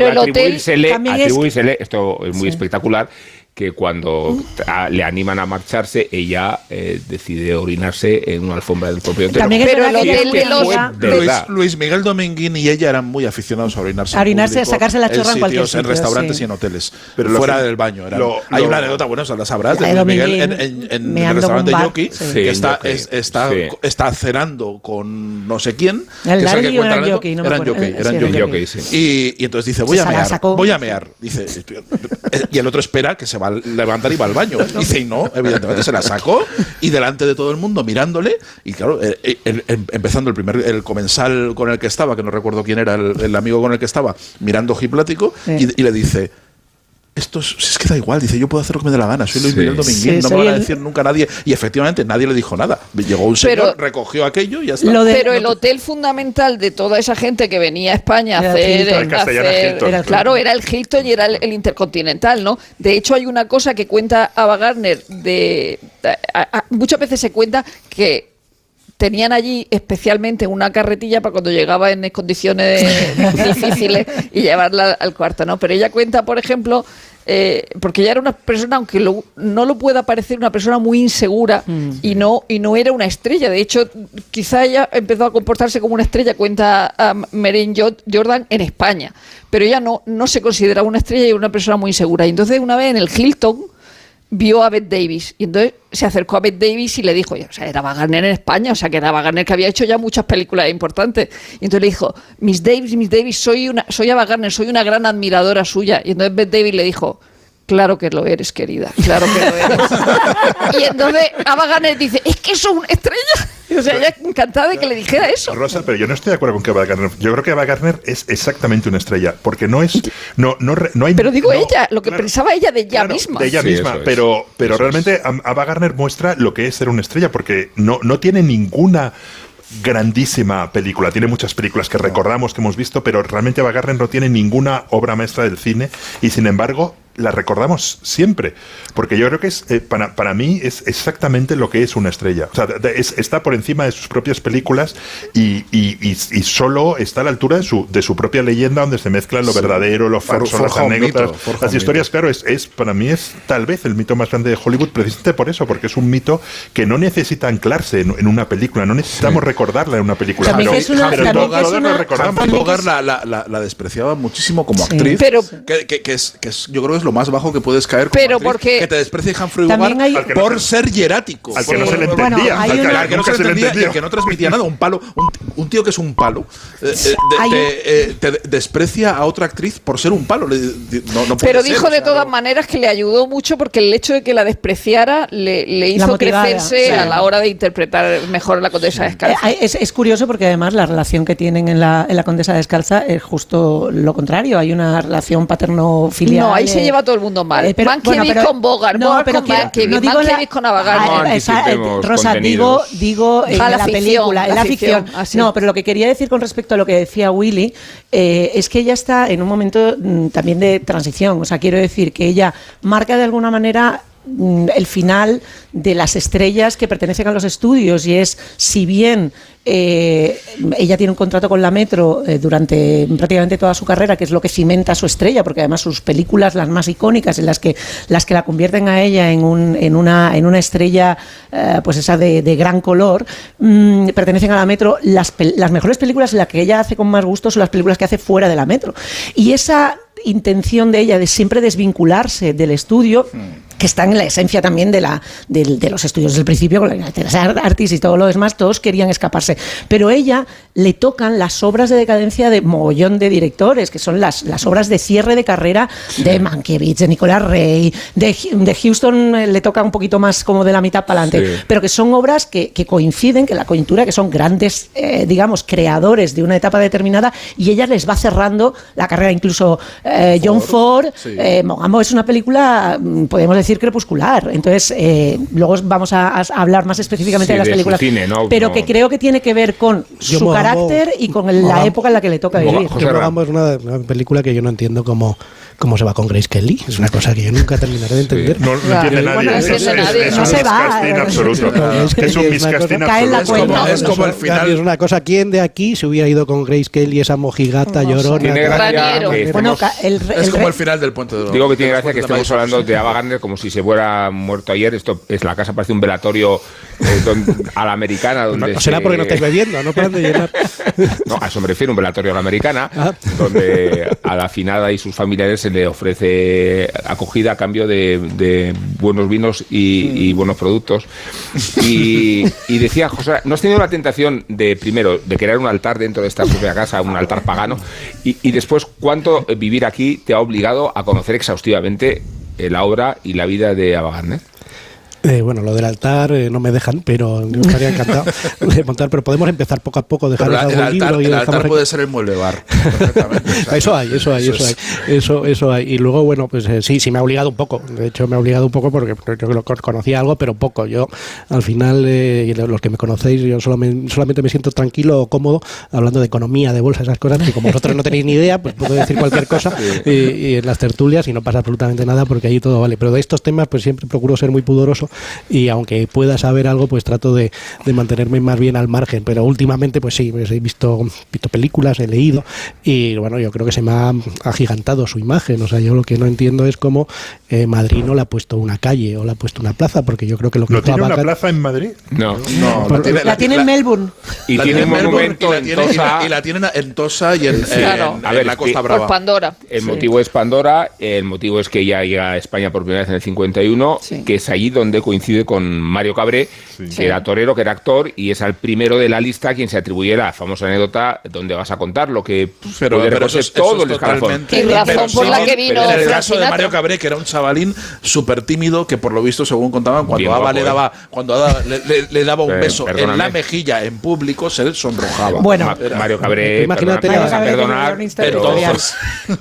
atribuírsele, es- esto es muy espectacular, que cuando a- le animan a marcharse, ella eh, decide orinarse en una alfombra del propio hotel. También es Pero verdad el que de los- Luis. Luis Miguel Dominguín y ella eran muy aficionados a orinarse. A orinarse, en a público, sacarse la chorra en cualquier sitios, En sitio, restaurantes sí. y en hoteles. Pero lo fuera que- del baño. eran- lo- hay lo- una anécdota, bueno, o la sabrás, de Luis Miguel en, en- en el restaurante en bar, Yoki, sí. Sí, que en está, Yoki, es- está, sí. está cenando con no sé quién. ¿El Larry que o cuenta era el la Yoki? No Eran. Yoki, Eh, eran sí, Yoki. sí. Y, entonces dice, voy a mear, voy a mear. Dice, y el otro espera que se va a levantar y va al baño. Dice, y no, evidentemente se la sacó y delante de todo el mundo mirándole. Y claro, eh, eh, el- em- empezando el primer, el comensal con el que estaba, que no recuerdo quién era el, el amigo con el que estaba, mirando Giplático, Sí. y, y le dice, esto es, es que da igual, dice, yo puedo hacer lo que me dé la gana, soy Luis Sí. Miguel Dominguín, Sí, no me van a el- decir nunca nadie. Y efectivamente nadie le dijo nada. Llegó un señor, Pero- recogió aquello y ya está. Lo de- Pero el hotel fundamental de toda esa gente que venía a España a hacer, El Hilton. Era claro, era el Hilton y era el, el Intercontinental, ¿no? De hecho, hay una cosa que cuenta Ava Gardner de, a- a- muchas veces se cuenta que tenían allí especialmente una carretilla para cuando llegaba en condiciones difíciles y llevarla al cuarto, ¿no? Pero ella cuenta, por ejemplo, eh, porque ella era una persona, aunque lo- no lo pueda parecer, una persona muy insegura y no y no era una estrella. De hecho, quizá ella empezó a comportarse como una estrella, cuenta a Merin Jordan en España. Pero ella no, no se consideraba una estrella y era una persona muy insegura. Y entonces una vez en el Hilton vio a Beth Davis y entonces se acercó a Beth Davis y le dijo, o sea, era Wagner en España, o sea, que era Wagner que había hecho ya muchas películas importantes. Y entonces le dijo, Miss Davis, Miss Davis, soy una, soy Ava Gardner, soy una gran admiradora suya. Y entonces Beth Davis le dijo, claro que lo eres, querida, claro que lo eres. y entonces Ava Gardner dice, es que soy una estrella. O sea, ella encantada de que le dijera eso. Rosa, pero yo no estoy de acuerdo con que Ava Gardner. Yo creo que Ava Gardner es exactamente una estrella, porque no es, no, no, no hay. Pero digo no- ella, lo que claro, pensaba ella de ella claro, misma. De ella Sí, misma, es. pero, pero es. realmente Am- Ava Gardner muestra lo que es ser una estrella, porque no, no tiene ninguna grandísima película. Tiene muchas películas que recordamos, que hemos visto, pero realmente Ava Gardner no tiene ninguna obra maestra del cine y sin embargo la recordamos siempre. Porque yo creo que es, eh, para, para mí es exactamente lo que es una estrella. O sea, de- de- es- está por encima de sus propias películas y, y- y- y solo está a la altura de su, de su propia leyenda donde se mezclan lo Sí. verdadero, lo For- falso, las anécdotas, mito, las historias. Claro, es, es para mí es tal vez el mito más grande de Hollywood precisamente por eso, porque es un mito que no necesita anclarse en, en una película, no necesitamos recordarla en una película. También pero, es una- pero también es lo una- recordamos. Bogart la, la, la, la despreciaba muchísimo como Sí. actriz. Pero- que, que- que es, que es- yo creo que es lo más bajo que puedes caer como Pero actriz, porque- que te desprecie Humphrey Bogart hay- por se- ser hierático. al que no se le entendía. al que- al no se se le entendía y que no transmitía nada, un palo, un, un tío que es un palo, eh, eh, de- Hay te, eh, te desprecia a otra actriz por ser un palo. No- Pero ser, dijo de todas no- maneras que le ayudó mucho porque el hecho de que la despreciara le, le hizo crecerse sí. a la hora de interpretar mejor la condesa descalza. es, es curioso porque además la relación que tienen en la, en la Condesa Descalza es justo lo contrario. Hay una relación paterno-filial. No, ahí se lleva todo el mundo mal. eh, pero- Mankiewicz bueno, pero- con Bogart, no, Bogart pero con quiero- Mankiewicz, no digo la- Mankiewicz con Avagadro. Ah, No esa- anticipemos Rosa, digo, digo en la, la ficción, película, en la la ficción, ficción. ah, sí. No, pero lo que quería decir con respecto a lo que decía Willy eh, es que ella está en un momento mm, también de transición. O sea, quiero decir que ella marca de alguna manera el final de las estrellas que pertenecen a los estudios y es si bien eh, ella tiene un contrato con la Metro eh, durante prácticamente toda su carrera que es lo que cimenta su estrella porque además sus películas las más icónicas en las que las que la convierten a ella en, un, en una en una estrella eh, pues esa de, de gran color mm, pertenecen a la Metro las, las mejores películas en las que ella hace con más gusto son las películas que hace fuera de la Metro. Y esa intención de ella de siempre desvincularse del estudio que está en la esencia también de, la, de los estudios del principio, con las Art- Artis y todo lo demás, todos querían escaparse. Pero ella le tocan las obras de decadencia de mogollón de directores, que son las, las obras de cierre de carrera de Mankiewicz, de Nicolás Rey, de, de Houston eh, le toca un poquito más como de la mitad para adelante, Sí. pero que son obras que, que coinciden, que la coyuntura, que son grandes, eh, digamos, creadores de una etapa determinada, y ella les va cerrando la carrera. Incluso eh, John Ford, sí. eh, Mogamo es una película, mm, podemos decir, crepuscular. Entonces, eh, luego vamos a, a hablar más específicamente Sí, de las de su películas. cine, ¿no? Pero No. que creo que tiene que ver con Yo su carácter y con el- la época en la que le toca vivir. José Yo es una, una película que yo no entiendo cómo, cómo se va con Grace Kelly. Es una cosa que yo nunca terminaré de entender. No, no Claro. entiende nadie. no Es, es- nadie. es No un se va. absoluto. Es que Es un la absoluto. Es como, cuenta. es como el final. Es una cosa, ¿quién de aquí se hubiera ido con Grace Kelly, esa mojigata llorona? Bueno, ca- el, Es el como el final del puente de los Digo que tiene gracia que estemos hablando de Ava Gardner como si se fuera muerto ayer. Esto es la casa, parece un velatorio eh, don- a la americana. Donde no será se- porque no estáis bebiendo, no paran de llenar. No, a eso me refiero, un velatorio a la americana, Ah. donde a la finada y sus familiares se le ofrece acogida a cambio de, buenos vinos y, buenos productos. Y, y decía, José, ¿no has tenido la tentación de, primero, de crear un altar dentro de esta propia casa, un altar pagano? Y, y después, ¿cuánto vivir aquí te ha obligado a conocer exhaustivamente eh, la obra y la vida de Ava Gardner? Eh, bueno, lo del altar eh, no me dejan, pero yo estaría encantado de montar. Pero podemos empezar poco a poco, dejar la- el algún libro altar, y el altar puede ser el mueble bar. Eso hay, eso hay, eso hay, es- eso, eso hay. Y luego, bueno, pues eh, sí, sí me ha obligado un poco. De hecho, me ha obligado un poco porque yo lo conocía algo, pero poco. Yo, al final, eh, los que me conocéis, yo solamente, solamente me siento tranquilo o cómodo hablando de economía, de bolsa, esas cosas, que como vosotros no tenéis ni idea, pues puedo decir cualquier cosa y, y en las tertulias y no pasa absolutamente nada porque ahí todo vale. Pero de estos temas, pues siempre procuro ser muy pudoroso y aunque pueda saber algo, pues trato de, de mantenerme más bien al margen. Pero últimamente, pues sí, pues he visto, visto películas, he leído y bueno, yo creo que se me ha agigantado su imagen. O sea, yo lo que no entiendo es cómo eh, Madrid no le ha puesto una calle o le ha puesto una plaza, porque yo creo que lo que ¿No tiene una plaza en Madrid? No. No, Por- la tiene en Melbourne. Y la tiene en Melbourne y la en tiene- y Tosa. la- y la tienen en Tosa y en, Sí. en- Claro. en A ver, la es Costa que- Por Brava. Pandora. El Sí. motivo es Pandora, el motivo es que ella llega a España por primera vez en el 51, Sí. que es allí donde coincide con Mario Cabré, que Sí. era torero, que era actor, y es al primero de la lista a quien se atribuye la famosa anécdota donde vas a contar lo que Pero, puede pero eso es, todo eso el es escalafón. totalmente. Y razón pero por la sí, que vino pero En el caso de. Mario Cabré, que era un chavalín súper tímido, que por lo visto, según contaban, cuando Bien Ava guapo, le ¿eh? daba, cuando Ava le, le- le daba un Eh, beso en la mejilla en público, se sonrojaba. Bueno. Ma- Mario Cabré, Imagínate perdona, la- vas a Mario Cabré perdonar,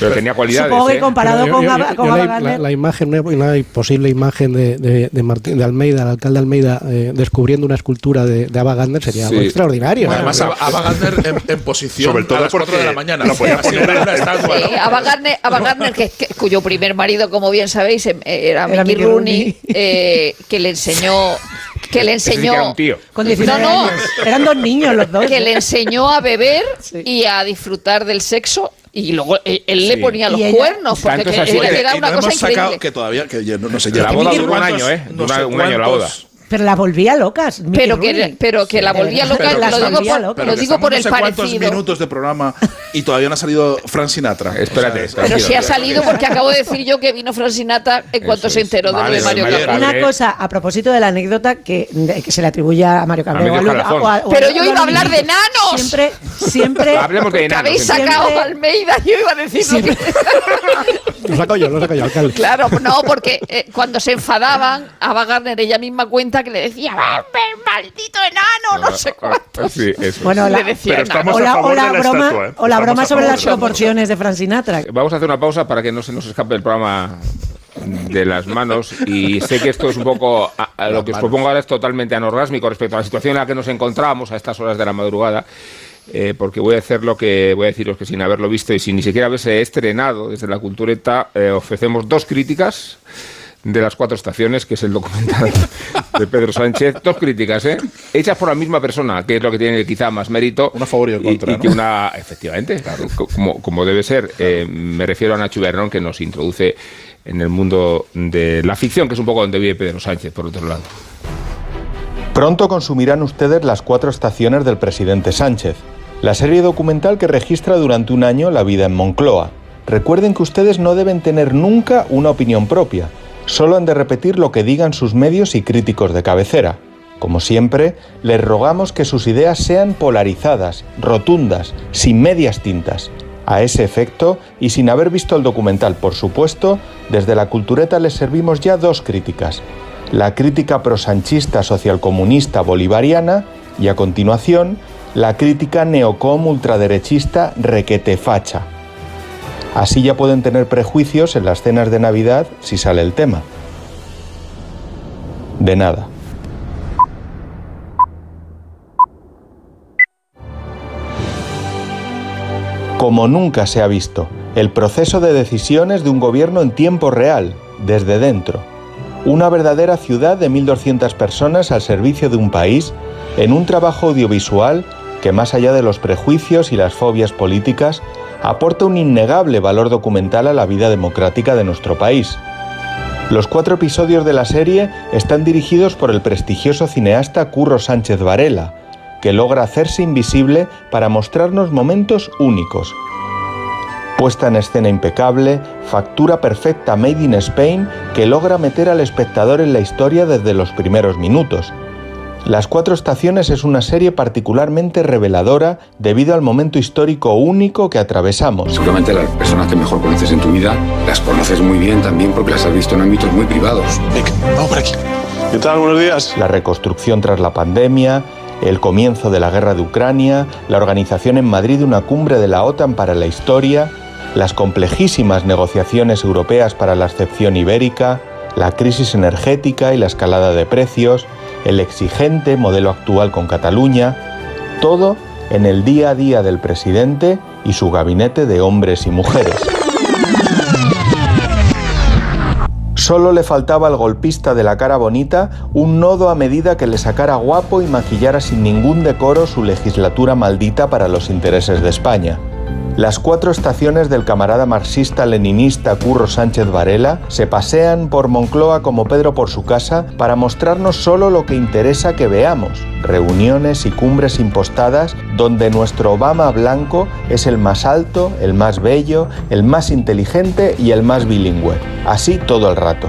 pero- tenía cualidades. Supongo que ¿eh? comparado con, yo- Ava- yo- con yo Ava la, Gardner, la- la imagen, una, posible imagen de, de, de Martín- de Almeida, el alcalde Almeida, eh, descubriendo una escultura de, de Ava Gardner sería algo Sí. extraordinario. Bueno, ¿no? además, Ava Gardner en, en posición Sobre todo a las 4 de la mañana. podía una estatua, Sí, ¿no? Ava Gardner, Ava Gardner, que, que- cuyo primer marido, como bien sabéis, em- era, Era Mickey Mickey Rooney, Rooney. eh, que le enseñó, que le que enseñó, era un tío. con 19 No, no. años. Eran dos niños los dos. que le enseñó a beber Sí. y a disfrutar del sexo y luego él, él le Sí. ponía los Y ella- cuernos porque que- era, y una no cosa hemos sacado increíble. que todavía, que no, no sé, Que la boda duró un año, ¿eh? no Una- sé un año la boda. Pero la volvía locas. Pero que, pero que la volvía loca, Pero lo digo volvía por, locas. Pero lo digo por no el sé cuántos parecido. minutos de programa y todavía no ha salido Frank Sinatra. Espérate, O sea. Pero si ha salido porque acabo de decir yo que vino Frank Sinatra en cuanto se enteró de lo Vale, de Mario Cabrera. Una cosa, a propósito de la anécdota que, que se le atribuye a Mario Cabrera. a Lu- escalafón. o a- o Pero yo iba a hablar de Luis. enanos. Siempre, siempre. Hablemos de enanos. habéis sacado Siempre- a Almeida, yo iba a decir lo que... Lo saco yo, lo saco yo, alcalde. Claro, no, porque eh, cuando se enfadaban, Ava Gardner ella misma cuenta que le decía, "Ah, maldito enano, no sé cuánto. Sí, eso. Bueno, Le la, decía Pero enano. estamos o a la, favor o la de la broma, estatua, ¿eh? o la broma sobre las proporciones de Frank Sinatra. Vamos a hacer una pausa para que no se nos escape el programa de las manos y sé que esto es un poco a- a lo que os propongo ahora es totalmente anorgásmico respecto a la situación en la que nos encontramos a estas horas de la madrugada eh, porque voy a hacer lo que voy a deciros que sin haberlo visto y sin ni siquiera haberse estrenado desde la cultureta eh, ofrecemos dos críticas de las cuatro estaciones, que es el documental de Pedro Sánchez. Dos críticas, ¿eh? Hechas por la misma persona, que es lo que tiene quizá más mérito. Una favor y en contra, ¿no? que una, efectivamente, claro, co- como, como debe ser. Eh, me refiero a Nacho Bernón, que nos introduce en el mundo de la ficción, que es un poco donde vive Pedro Sánchez, por otro lado. Pronto consumirán ustedes las cuatro estaciones del presidente Sánchez, la serie documental que registra durante un año la vida en Moncloa. Recuerden que ustedes no deben tener nunca una opinión propia, solo han de repetir lo que digan sus medios y críticos de cabecera. Como siempre, les rogamos que sus ideas sean polarizadas, rotundas, sin medias tintas. A ese efecto, y sin haber visto el documental, por supuesto, desde la cultureta les servimos ya dos críticas. La crítica prosanchista socialcomunista bolivariana y a continuación, la crítica neocom ultraderechista requetefacha. Así ya pueden tener prejuicios en las cenas de Navidad si sale el tema. De nada. Como nunca se ha visto, el proceso de decisiones de un gobierno en tiempo real, desde dentro. Una verdadera ciudad de 1.200 personas al servicio de un país en un trabajo audiovisual que más allá de los prejuicios y las fobias políticas, aporta un innegable valor documental a la vida democrática de nuestro país. Los cuatro episodios de la serie están dirigidos por el prestigioso cineasta Curro Sánchez Varela, que logra hacerse invisible para mostrarnos momentos únicos. Puesta en escena impecable, factura perfecta Made in Spain que logra meter al espectador en la historia desde los primeros minutos. Las Cuatro Estaciones es una serie particularmente reveladora debido al momento histórico único que atravesamos. Seguramente las personas que mejor conoces en tu vida las conoces muy bien también porque las has visto en ámbitos muy privados. Venga, vamos por aquí. ¿Qué tal? Buenos días. La reconstrucción tras la pandemia, el comienzo de la guerra de Ucrania, la organización en Madrid de una cumbre de la OTAN para la historia, las complejísimas negociaciones europeas para la excepción ibérica, la crisis energética y la escalada de precios, el exigente modelo actual con Cataluña, todo en el día a día del presidente y su gabinete de hombres y mujeres. Solo le faltaba al golpista de la cara bonita un nodo a medida que le sacara guapo y maquillara sin ningún decoro su legislatura maldita para los intereses de España. Las cuatro estaciones del camarada marxista-leninista Curro Sánchez Varela se pasean por Moncloa como Pedro por su casa para mostrarnos solo lo que interesa que veamos, reuniones y cumbres impostadas donde nuestro Obama blanco es el más alto, el más bello, el más inteligente y el más bilingüe, así todo el rato.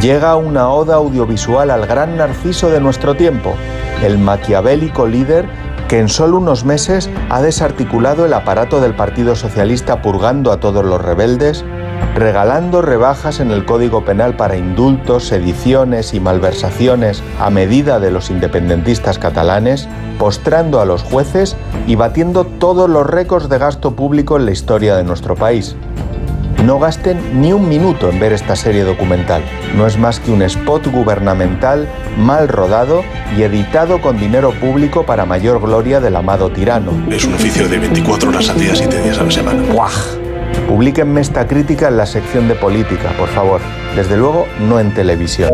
Llega una oda audiovisual al gran narciso de nuestro tiempo, el maquiavélico líder que en solo unos meses ha desarticulado el aparato del Partido Socialista purgando a todos los rebeldes, regalando rebajas en el Código Penal para indultos, sediciones y malversaciones a medida de los independentistas catalanes, postrando a los jueces y batiendo todos los récords de gasto público en la historia de nuestro país. No gasten ni un minuto en ver esta serie documental. No es más que un spot gubernamental mal rodado y editado con dinero público para mayor gloria del amado tirano. Es un oficio de 24 horas al día, 7 días a la semana. ¡Buah! Publíquenme esta crítica en la sección de política, por favor. Desde luego, no en televisión.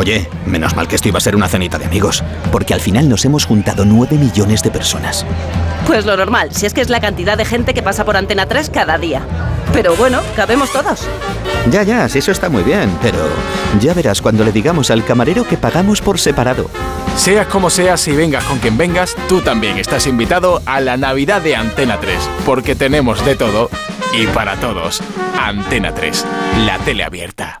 Oye, menos mal que esto iba a ser una cenita de amigos, porque al final nos hemos juntado 9 millones de personas. Pues lo normal, si es que es la cantidad de gente que pasa por Antena 3 cada día. Pero bueno, cabemos todos. Ya, ya, sí, eso está muy bien, pero ya verás cuando le digamos al camarero que pagamos por separado. Seas como seas y vengas con quien vengas, tú también estás invitado a la Navidad de Antena 3, porque tenemos de todo y para todos. Antena 3, la tele abierta.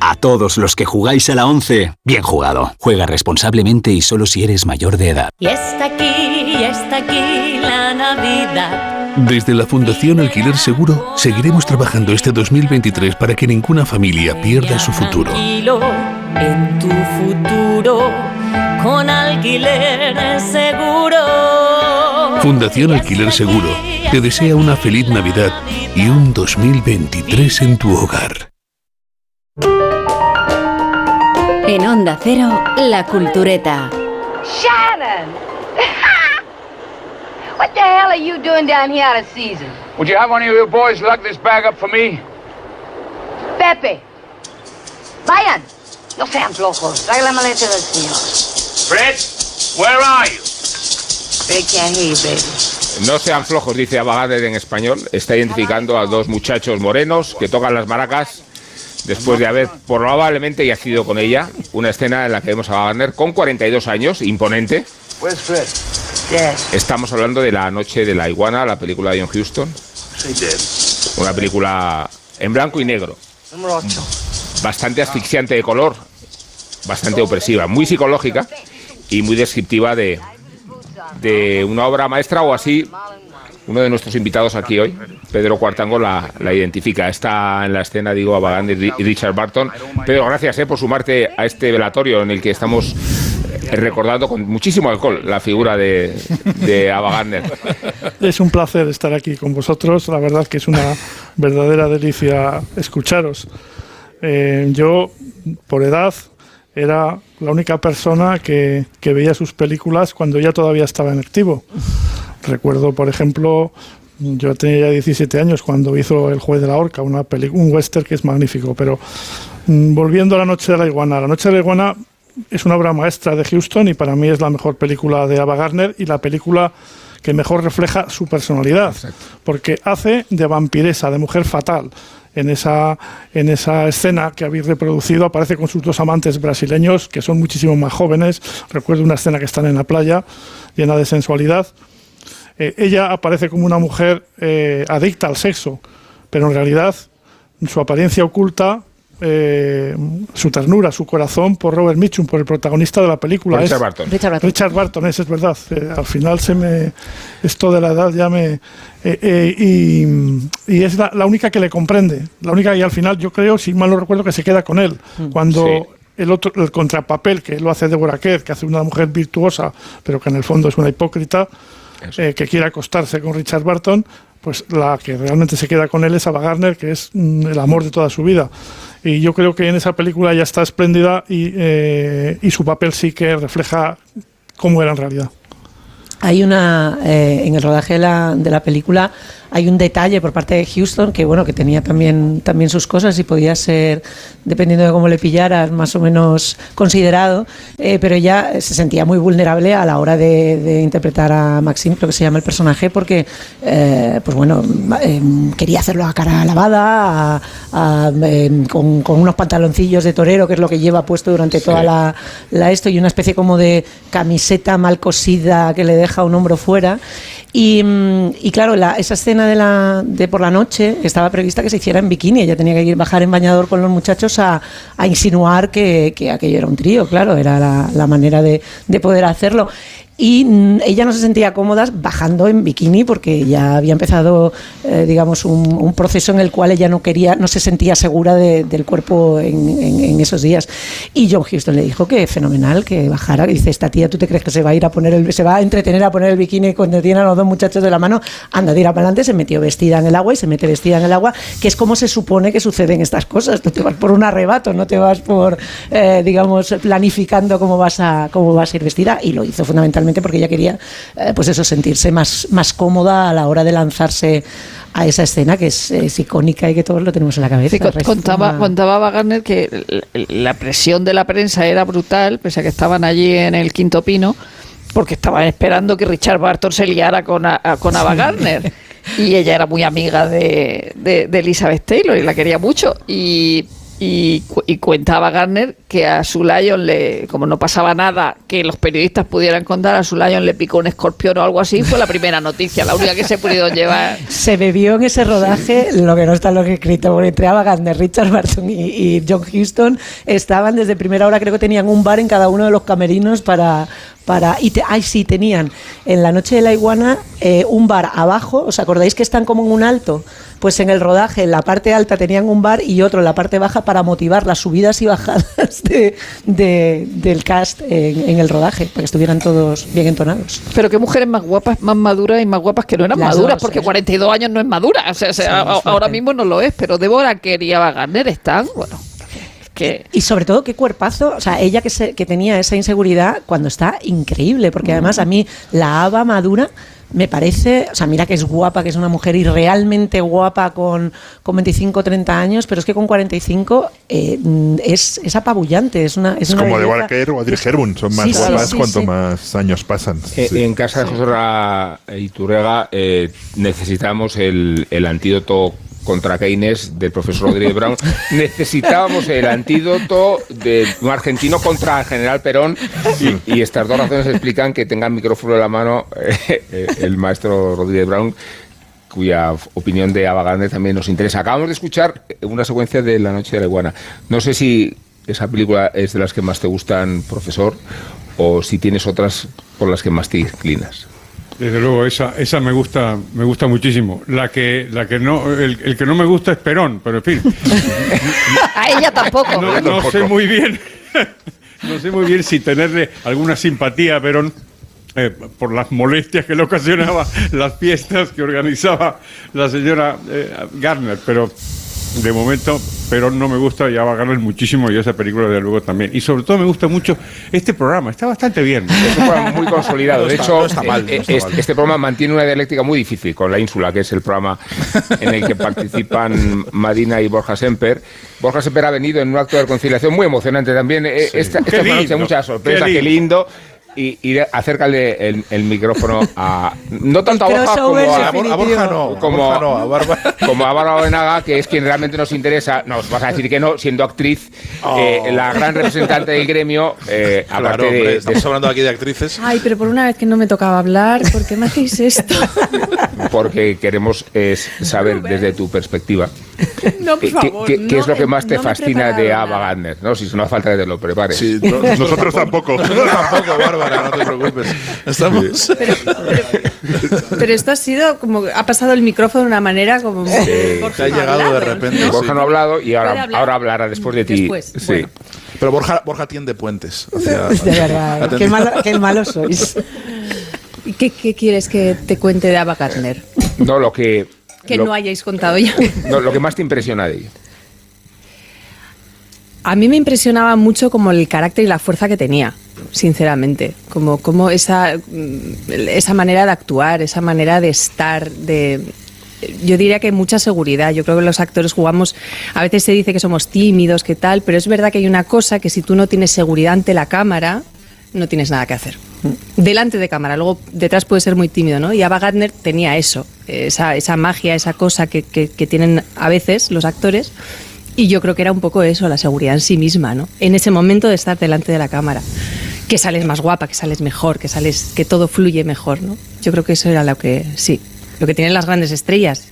A todos los que jugáis a la 11, bien jugado. Juega responsablemente y solo si eres mayor de edad. Y está aquí, y está aquí la Navidad. Desde la Fundación Alquiler Seguro seguiremos trabajando este 2023 para que ninguna familia pierda su futuro. En tu futuro con alquiler seguro. Fundación Alquiler Seguro te desea una feliz Navidad y un 2023 en tu hogar. En Onda Cero, La Cultureta. Shannon! what the hell are you doing down here out of season? Would you have one of you boys lug this bag up for me? Pepe. Vayan. No sean flojos. Trae la maleta del señor. Fred, where are you? Fred can't hear you, baby. No sean flojos, dice Abagader en español. Está identificando a dos muchachos morenos que tocan las maracas después de haber probablemente yacido con ella. Una escena en la que vemos a Wagner con 42 años, imponente. Fred? Yes. Estamos hablando de La Noche de la Iguana, la película de John Huston. Una película en blanco y negro, Número 8. bastante asfixiante de color, bastante opresiva, muy psicológica y muy descriptiva de, de una obra maestra o así. Uno de nuestros invitados aquí hoy, Pedro Cuartango, la, identifica. Está en la escena, digo, Abagán y Ri- y Richard Barton. Pedro, gracias eh, por sumarte a este velatorio en el que estamos eh, recordando con muchísimo alcohol la figura de, de. Es un placer estar aquí con vosotros. La verdad que es una verdadera delicia escucharos. Eh, yo, por edad, era la única persona que, veía sus películas cuando ella todavía estaba en activo. Recuerdo, por ejemplo, yo tenía ya 17 años cuando hizo El juez de la horca, una peli- un western que es magnífico. Pero mm, volviendo a La noche de la iguana, La noche de la iguana es una obra maestra de Houston y para mí es la mejor película de Ava Gardner y la película que mejor refleja su personalidad, porque hace de vampiresa, de mujer fatal. En esa, en esa escena que habéis reproducido aparece con sus dos amantes brasileños, que son muchísimo más jóvenes. Recuerdo una escena que están en la playa, llena de sensualidad. Eh, ella aparece como una mujer eh, adicta al sexo, pero en realidad su apariencia oculta eh, su ternura, su corazón por Robert Mitchum, por el protagonista de la película. Richard Es- Barton. Richard Barton. Richard Barton, es verdad. Eh, al final se me. Esto de la edad ya me. eh, eh, y, y es la, la única que le comprende. La única y al final yo creo, si mal no recuerdo, que se queda con él. Cuando. Sí. El otro, el contrapapel que lo hace Deborah Kerr, que hace una mujer virtuosa, pero que en el fondo es una hipócrita, eh, que quiere acostarse con Richard Barton, pues la que realmente se queda con él es Ava Gardner, que es mm, el amor de toda su vida. Y yo creo que en esa película ya está espléndida y, eh, y su papel sí que refleja cómo era en realidad. Hay una, eh, en el rodaje de la, de la película, hay un detalle por parte de Houston que bueno que tenía también también sus cosas y podía ser dependiendo de cómo le pillaras más o menos considerado. Eh, pero ella se sentía muy vulnerable a la hora de, de interpretar a Maxim creo que se llama el personaje porque eh, pues bueno eh, quería hacerlo a cara lavada a- a, eh, con, con unos pantaloncillos de torero que es lo que lleva puesto durante toda la, la esto y una especie como de camiseta mal cosida que le deja un hombro fuera y, mm, y claro, la- esa escena de, la, de por la noche estaba prevista que se hiciera en bikini. Ella tenía que ir bajar en bañador con los muchachos a, a insinuar que, que aquello era un trío, claro, era la, la manera de, de poder hacerlo. Y ella no se sentía cómoda bajando en bikini porque ya había empezado, eh, digamos, un, proceso en el cual ella no quería, no se sentía segura de- del cuerpo en esos días. Y John Houston le dijo que fenomenal, que bajara. Y dice, esta tía, ¿tú te crees que se va a ir a poner el, se va a entretener a poner el bikini cuando tiene a los dos muchachos de la mano? Anda, tira para adelante, se metió vestida en el agua y se mete vestida en el agua, que es como se supone que suceden estas cosas. Tú te vas por un arrebato, no te vas por, eh, digamos, planificando cómo vas a cómo vas a ir vestida. Y lo hizo fundamentalmente porque ella quería, eh, pues eso, sentirse más, más cómoda a la hora de lanzarse a esa escena que es, es icónica y que todos lo tenemos en la cabeza. Sí, con- Resuma- contaba, contaba Wagner que la presión de la prensa era brutal, pese a que estaban allí en el Quinto Pino, porque estaban esperando que Richard Barton se liara con, a- a- con Ava Gardner. Y ella era muy amiga de, de- de Elizabeth Taylor y la quería mucho. Y, y, cu- y cuentaba Garner que a su Lion le, como no pasaba nada que los periodistas pudieran contar, a su Lion le picó un escorpión o algo así, fue la primera noticia, la única que se pudieron llevar. Se bebió en ese rodaje lo que no está en lo que he escrito, porque entre Ava Gardner, Richard Barton y, y John Huston estaban desde primera hora, creo que tenían un bar en cada uno de los camerinos para... para y te- ay, sí, tenían en la noche de la iguana eh, un bar abajo, ¿os acordáis que están como en un alto? Pues en el rodaje, en la parte alta tenían un bar y otro en la parte baja para motivar las subidas y bajadas de, de- del cast en, en el rodaje, para que estuvieran todos bien entonados. Pero qué mujeres más guapas, más maduras y más guapas que no eran Las maduras, dos, porque ¿eh? 42 años no es madura. O sea, o sea, Sí, a- es fuerte. ahora mismo no lo es, pero Débora quería Wagner están, bueno, que Y sobre todo qué cuerpazo, o sea, ella que, se- que tenía esa inseguridad cuando está increíble, porque además a mí la Ava madura me parece, o sea, mira que es guapa, que es una mujer y realmente guapa con, con 25 o 30 años, pero es que con 45 eh, mm, es, es apabullante, es una... Es, Es una como belleza- Deborah Kerr o Audrey Hepburn, son más Sí, guapas sí, cuanto sí. más años pasan. Eh, Sí. En casa de José Iturrega eh, necesitamos el, el antídoto contra Keynes del profesor Rodríguez Brown. Necesitábamos el antídoto de un argentino contra el general Perón. Y, y estas dos razones explican que tenga el micrófono en la mano eh, eh, el maestro Rodríguez Brown cuya opinión de Ava Gardner también nos interesa. Acabamos de escuchar una secuencia de La Noche de la Iguana. No sé si esa película es de las que más te gustan, profesor, o si tienes otras por las que más te inclinas. Desde luego, esa, esa me gusta, me gusta muchísimo. La que, la que no, el, el que no me gusta es Perón, pero en fin. a ella tampoco. No, no sé muy bien, no sé muy bien si tenerle alguna simpatía a Perón eh, por las molestias que le ocasionaba las fiestas que organizaba la señora eh, Garner, pero de momento Perón no me gusta y Ava Gardner muchísimo y esa película de luego también. Y sobre todo me gusta mucho este programa, está bastante bien. Es un programa muy consolidado. De hecho, este programa mantiene una dialéctica muy difícil con La Ínsula, que es el programa en el que participan Madina y Borja Semper. Borja Semper ha venido en un acto de reconciliación muy emocionante también. Eh, Esta, Qué esta es una noche lindo, de mucha sorpresa, qué qué lindo. Y, y acércale el, el micrófono a. No tanto a Borja como a. A Borja no, a como, Borja no, a Bárbara. como a Bárbara Benaga, que es quien realmente nos interesa. Nos vas a decir que no, siendo actriz, eh, la gran representante del gremio, eh, Claro, aparte de- hombre, de estamos hablando aquí de actrices. Ay, pero por una vez que no me tocaba hablar, ¿por qué me hacéis esto? porque queremos es, saber desde tu perspectiva No, por qué, favor. qué- qué no es lo que más te no fascina de Ava Gardner. No, si no hace falta que te lo prepares. Sí, no- nosotros tampoco. Nosotros tampoco, Bárbara, no te preocupes. Estamos. Pero esto ha sido como. Ha pasado el micrófono de una manera como. muy- Sí. Borja Te ha no ha llegado de hablado, repente. ¿no? Borja no ha hablado y ahora, hablar. ahora hablará después de ti. Después, Sí. bueno. Pero Borja, Borja tiende puentes. hacia- De verdad, hacia- qué, malo, qué sois. ¿Y ¿Qué, qué quieres que te cuente de Ava Gardner? No, lo que. Que lo, no hayáis contado ya. no, lo que más te impresiona de ella. A mí me impresionaba mucho como el carácter y la fuerza que tenía, sinceramente. Como, como esa, mm, esa manera de actuar, esa manera de estar, de, yo diría que mucha seguridad. Yo creo que los actores jugamos, a veces se dice que somos tímidos, que tal, pero es verdad que hay una cosa que si tú no tienes seguridad ante la cámara, no tienes nada que hacer. Delante de cámara, luego detrás puede ser muy tímido, ¿no? Y Ava Gardner tenía eso, esa, esa magia, esa cosa que, que- que tienen a veces los actores. Y yo creo que era un poco eso, la seguridad en sí misma, ¿no? En ese momento de estar delante de la cámara. Que sales más guapa, que sales mejor, que sales, que todo fluye mejor, ¿no? Yo creo que eso era lo que, sí, lo que tienen las grandes estrellas.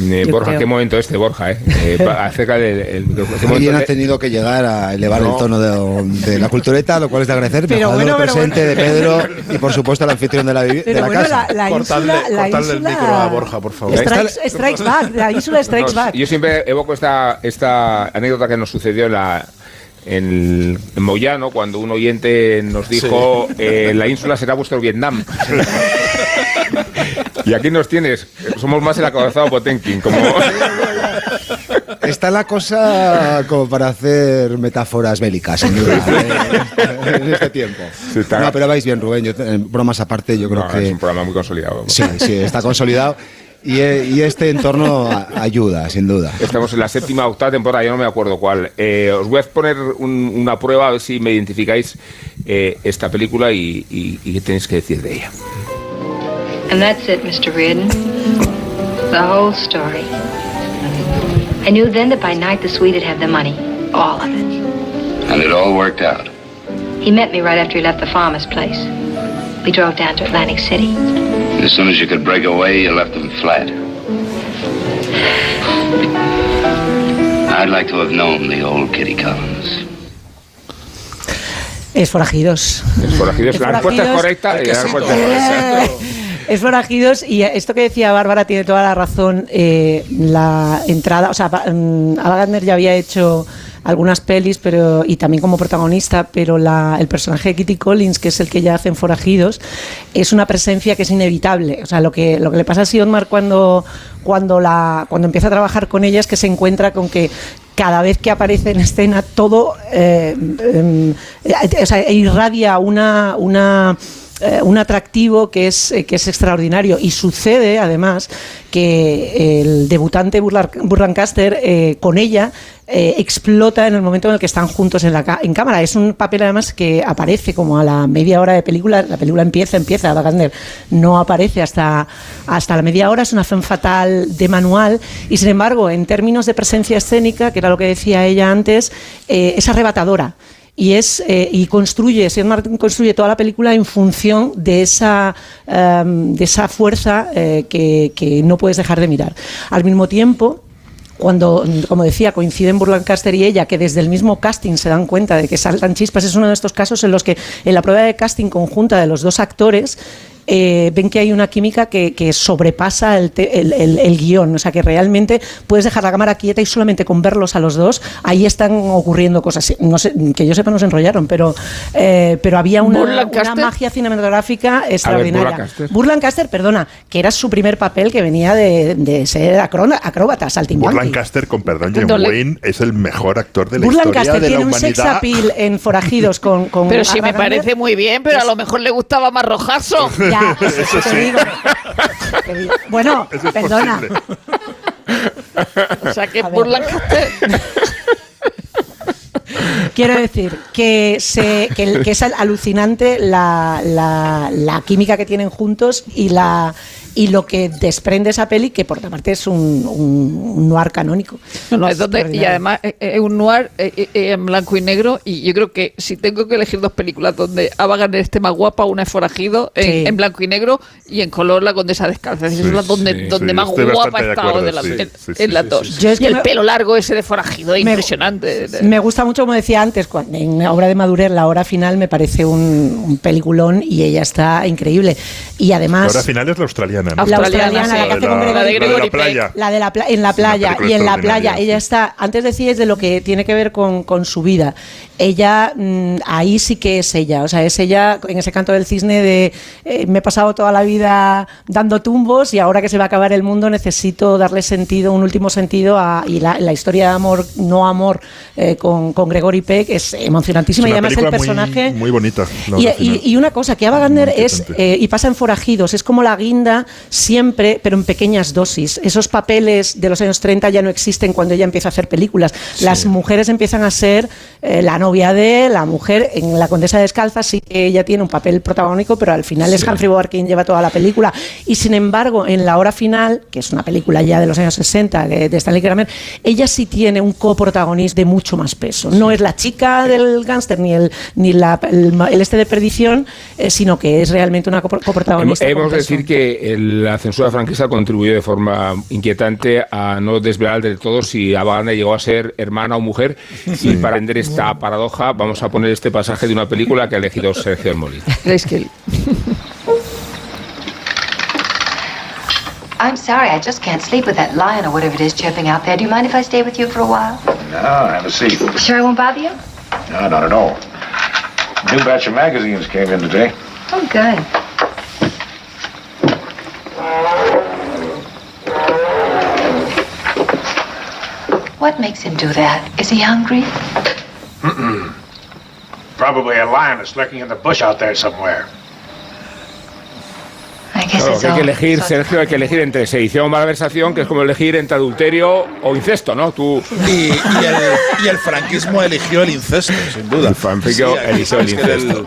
Eh, Borja, creo. qué momento este, Borja, ¿eh? Eh, acerca del el Alguien ha tenido que llegar a elevar No. el tono de, de la cultureta, lo cual es de agradecer. Pero bueno, el pero presente bueno. de Pedro y, por supuesto, el anfitrión de la, de Pero la bueno, casa. la, la Cortadle- ínsula, la cortadle el ínsula- micro a Borja, por favor. Strikes, strikes back, la ínsula Strikes No, back. Yo siempre evoco esta, esta anécdota que nos sucedió en la en, en Moyano cuando un oyente nos dijo eh, la ínsula será vuestro Vietnam. y aquí nos tienes, somos más el acabazado Potenkin, como Está la cosa como para hacer metáforas bélicas, sin duda, eh, en este tiempo. está- No, pero vais bien, Rubén. Yo, eh, bromas aparte, yo creo No, que es un programa muy consolidado. sí, sí, está consolidado. Y, eh, y este entorno ayuda, sin duda. Estamos en la séptima o octava temporada, yo no me acuerdo cuál. Eh, os voy a poner un- una prueba a ver si me identificáis eh, esta película y, y- y qué tenéis que decir de ella. And that's it, Mr. Reardon. The whole story. I knew then that by night the Swede would have the money. All of it. And it all worked out. He met me right after he left the farmer's place. We drove down to Atlantic City. As soon as you could break away, you left them flat. I'd like to have known the old Kitty Collins. Es forajidos. Es forajidos. La respuesta es correcta. y la respuesta es correcta. Eh. Es forajidos y esto que decía Bárbara tiene toda la razón. eh, la entrada, o sea, mm, Ava Gardner ya había hecho algunas pelis, pero y también como protagonista, pero el personaje de Kitty Collins, que es el que ya hacen forajidos, es una presencia que es inevitable. O sea, lo que lo que le pasa a Sionmar cuando cuando la cuando empieza a trabajar con ella es que se encuentra con que cada vez que aparece en escena todo eh, em, eh, o sea, irradia una una eh, un atractivo que es, eh, que es extraordinario. Y sucede, además, que el debutante Burlancaster eh, con ella explota en el momento en el que están juntos en, la en cámara. Es un papel, además, que aparece como a la media hora de película. La película empieza, empieza. Ava Gardner no aparece hasta, hasta la media hora. Es una fe fatal de manual. Y, sin embargo, en términos de presencia escénica, que era lo que decía ella antes, es arrebatadora y es eh, y construye Sean Martin construye toda la película en función de esa em, de esa fuerza eh, que, que no puedes dejar de mirar. Al mismo tiempo cuando, como decía, coinciden Burlancaster y ella, que desde el mismo casting se dan cuenta de que saltan chispas, es uno de estos casos en los que en la prueba de casting conjunta de los dos actores eh, ven que hay una química que, que sobrepasa el, te- el- el- el guion, o sea que realmente puedes dejar la cámara quieta y solamente con verlos a los dos, ahí están ocurriendo cosas. No sé, que yo sepa no se enrollaron, pero, eh, pero había una, una magia cinematográfica extraordinaria. Burlancaster. Burlancaster, perdona, que era su primer papel que venía de, de ser acrona- acróbata, saltimbanqui. Burlancaster, con perdón, John Dole- Wayne es el mejor actor de la historia Burlancaster de la tiene un sex appeal en Forajidos con, con Pero si me parece muy bien, pero a lo mejor le gustaba más rojazo. Ya, Eso te sí. digo. Te digo. Bueno, Eso es perdona. posible. O sea que Burlancaster. Quiero decir que, se, que, que es alucinante la, la- la química que tienen juntos y la y lo que desprende esa peli, que por otra parte es un, un, un noir canónico. No, no, es donde, y además eh, eh, es un noir eh, eh, eh, en blanco y negro y yo creo que si tengo que elegir dos películas donde Ava Gardner esté más guapa, una es Forajido en, Sí. en blanco y negro y en color La Condesa Descalza. Es Sí, son las donde, sí, donde sí, más guapa ha de acuerdo, la- en, sí, en sí, las sí, dos. sí. Yo es y que el me- pelo largo ese de Forajido, impresionante. Me gusta mucho, como decía antes, cuando en la obra de Madurer, la hora final me parece un, un peliculón y ella está increíble. Y además... Ahora final es la australiana, ¿no? La australiana, la que hace con la, Gregory la de la playa. La de la pla- en la playa y en la playa ella está antes decíais de lo que tiene que ver con, con su vida ella mm, ahí sí que es ella o sea es ella en ese canto del cisne de eh, me he pasado toda la vida dando tumbos y ahora que se va a acabar el mundo necesito darle sentido un último sentido a, y la, la historia de amor no amor eh, con, con Gregory Peck es Es emocionantísima y una además el película muy- personaje Muy, bonita. y, y- y una cosa, que Ava Gardner es, eh, y pasa en Forajidos, es como la guinda siempre, pero en pequeñas dosis. Esos papeles de los años 30 ya no existen cuando ella empieza a hacer películas. Las mujeres empiezan a ser eh, la novia de la mujer. En La Condesa Descalza sí que ella tiene un papel protagónico, pero al final es Humphrey Bogart quien lleva toda la película. Y sin embargo, en La Hora Final, que es una película ya de los años 60 de, de Stanley Kramer, ella sí tiene un coprotagonista de mucho más peso. No es la chica del gángster ni el ni la- el, este de perdición, eh, sino que es realmente una copro- coprotagonista. Hemos decir que la censura franquista contribuyó de forma inquietante a no desvelar del todo si Ava Gardner llegó a ser hermana o mujer. Y para entender esta paradoja, vamos a poner este pasaje de una película que ha elegido Sergio Kelly. I'm sorry, I just can't sleep with that lion or whatever it is chirping out there. Do you mind if I stay with you for a while? No, have a seat. Sure I won't bother you? No, not at all. New batch of magazines came in today. Oh, good. What makes him do that? Is he hungry? Mm-mm. Probably a lion is lurking in the bush out there somewhere. Claro, que hay que elegir, Sergio, hay que elegir entre sedición o malversación, que es como elegir entre adulterio o incesto, ¿no? Tú... Y, y el, y el franquismo eligió el incesto, sin duda. El franquismo aquí eligió el incesto.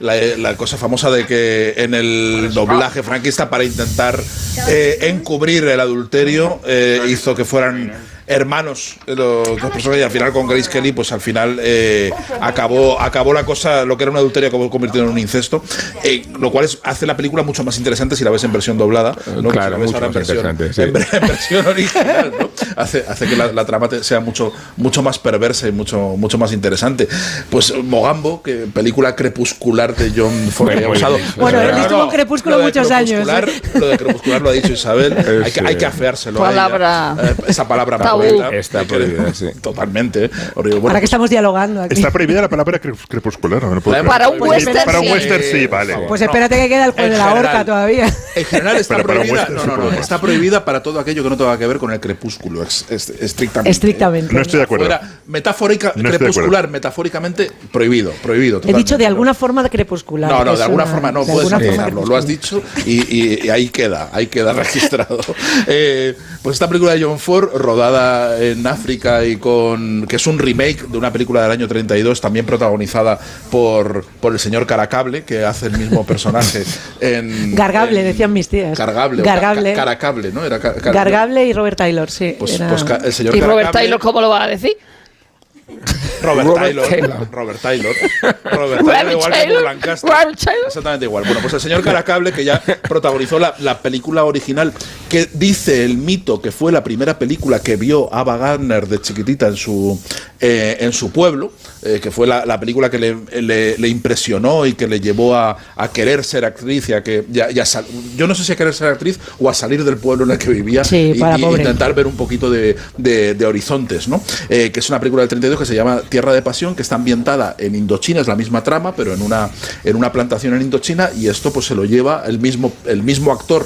la, la cosa famosa de que en el doblaje franquista, para intentar eh, encubrir el adulterio, eh, hizo que fueran hermanos eh, los dos personas y al final con Grace Kelly pues al final eh, acabó acabó la cosa lo que era un adulterio acabó convirtiendo en un incesto eh, lo cual es- hace la película mucho más interesante si la ves en versión doblada ¿no? Que si Claro, la ves mucho ahora en más versión- interesante, sí. en en versión original, ¿no? Hace, hace que la, la trama sea mucho, mucho más perversa y mucho, mucho más interesante. Pues Mogambo, que película crepuscular de John Ford Muy que ha bien usado. Bueno, él estuvo no, en Crepúsculo muchos años, crepuscular- ¿eh? Lo de crepuscular lo ha dicho Isabel. hay, que, hay que afeárselo. a ella. Palabra- Eh, esa palabra. Prohibida. Está prohibida, sí. Totalmente. eh. Bueno, Ahora que estamos dialogando aquí. Está prohibida la palabra crep- crepuscular. no me puedo Para un western, Para un sí. western sí, Eh, vale. Pues espérate que queda el juez En de la horca todavía. En general está prohibida. western No, sí no, no. podemos. Está prohibida para todo aquello que no tenga que ver con el crepúsculo, ex- ex- estrictamente. Estrictamente. No estoy de acuerdo. Metafórica, crepuscular, metafóricamente, prohibido, prohibido. He dicho de alguna forma de crepuscular. No, no, de alguna una- forma no de puedes alguna forma afirmarlo. Lo has dicho y, y- y ahí queda, ahí queda registrado. Eh, pues esta película de John Ford, rodada en África y con. que es un remake de una película del año 32, también protagonizada por, por el señor Caracable, que hace el mismo personaje en. Gargable, en decían mis tías. Cargable. Gargable. ca- Caracable, ¿no? Era car- Gargable y Robert Taylor, sí. Pues, era- pues el señor ¿Y Robert Caracable- Taylor cómo lo va a decir? Robert, Robert Taylor, Taylor. Robert Taylor. Robert Taylor, igual que Taylor. Paul Lancaster. Exactamente igual. Bueno, pues el señor Caracable, que ya protagonizó la, la película original, que dice el mito que fue la primera película que vio Ava Gardner de chiquitita en su, eh, en su pueblo, eh, que fue la, la película que le, le- le impresionó y que le llevó a, a querer ser actriz y a que ya, ya sal- yo no sé si a querer ser actriz o a salir del pueblo en el que vivía Sí, y, para y intentar ver un poquito de, de- de horizontes, ¿no? Eh, que es una película del 32 que se llama Tierra de Pasión, que está ambientada en Indochina, es la misma trama, pero en una, en una plantación en Indochina, y esto pues se lo lleva el mismo, el mismo actor.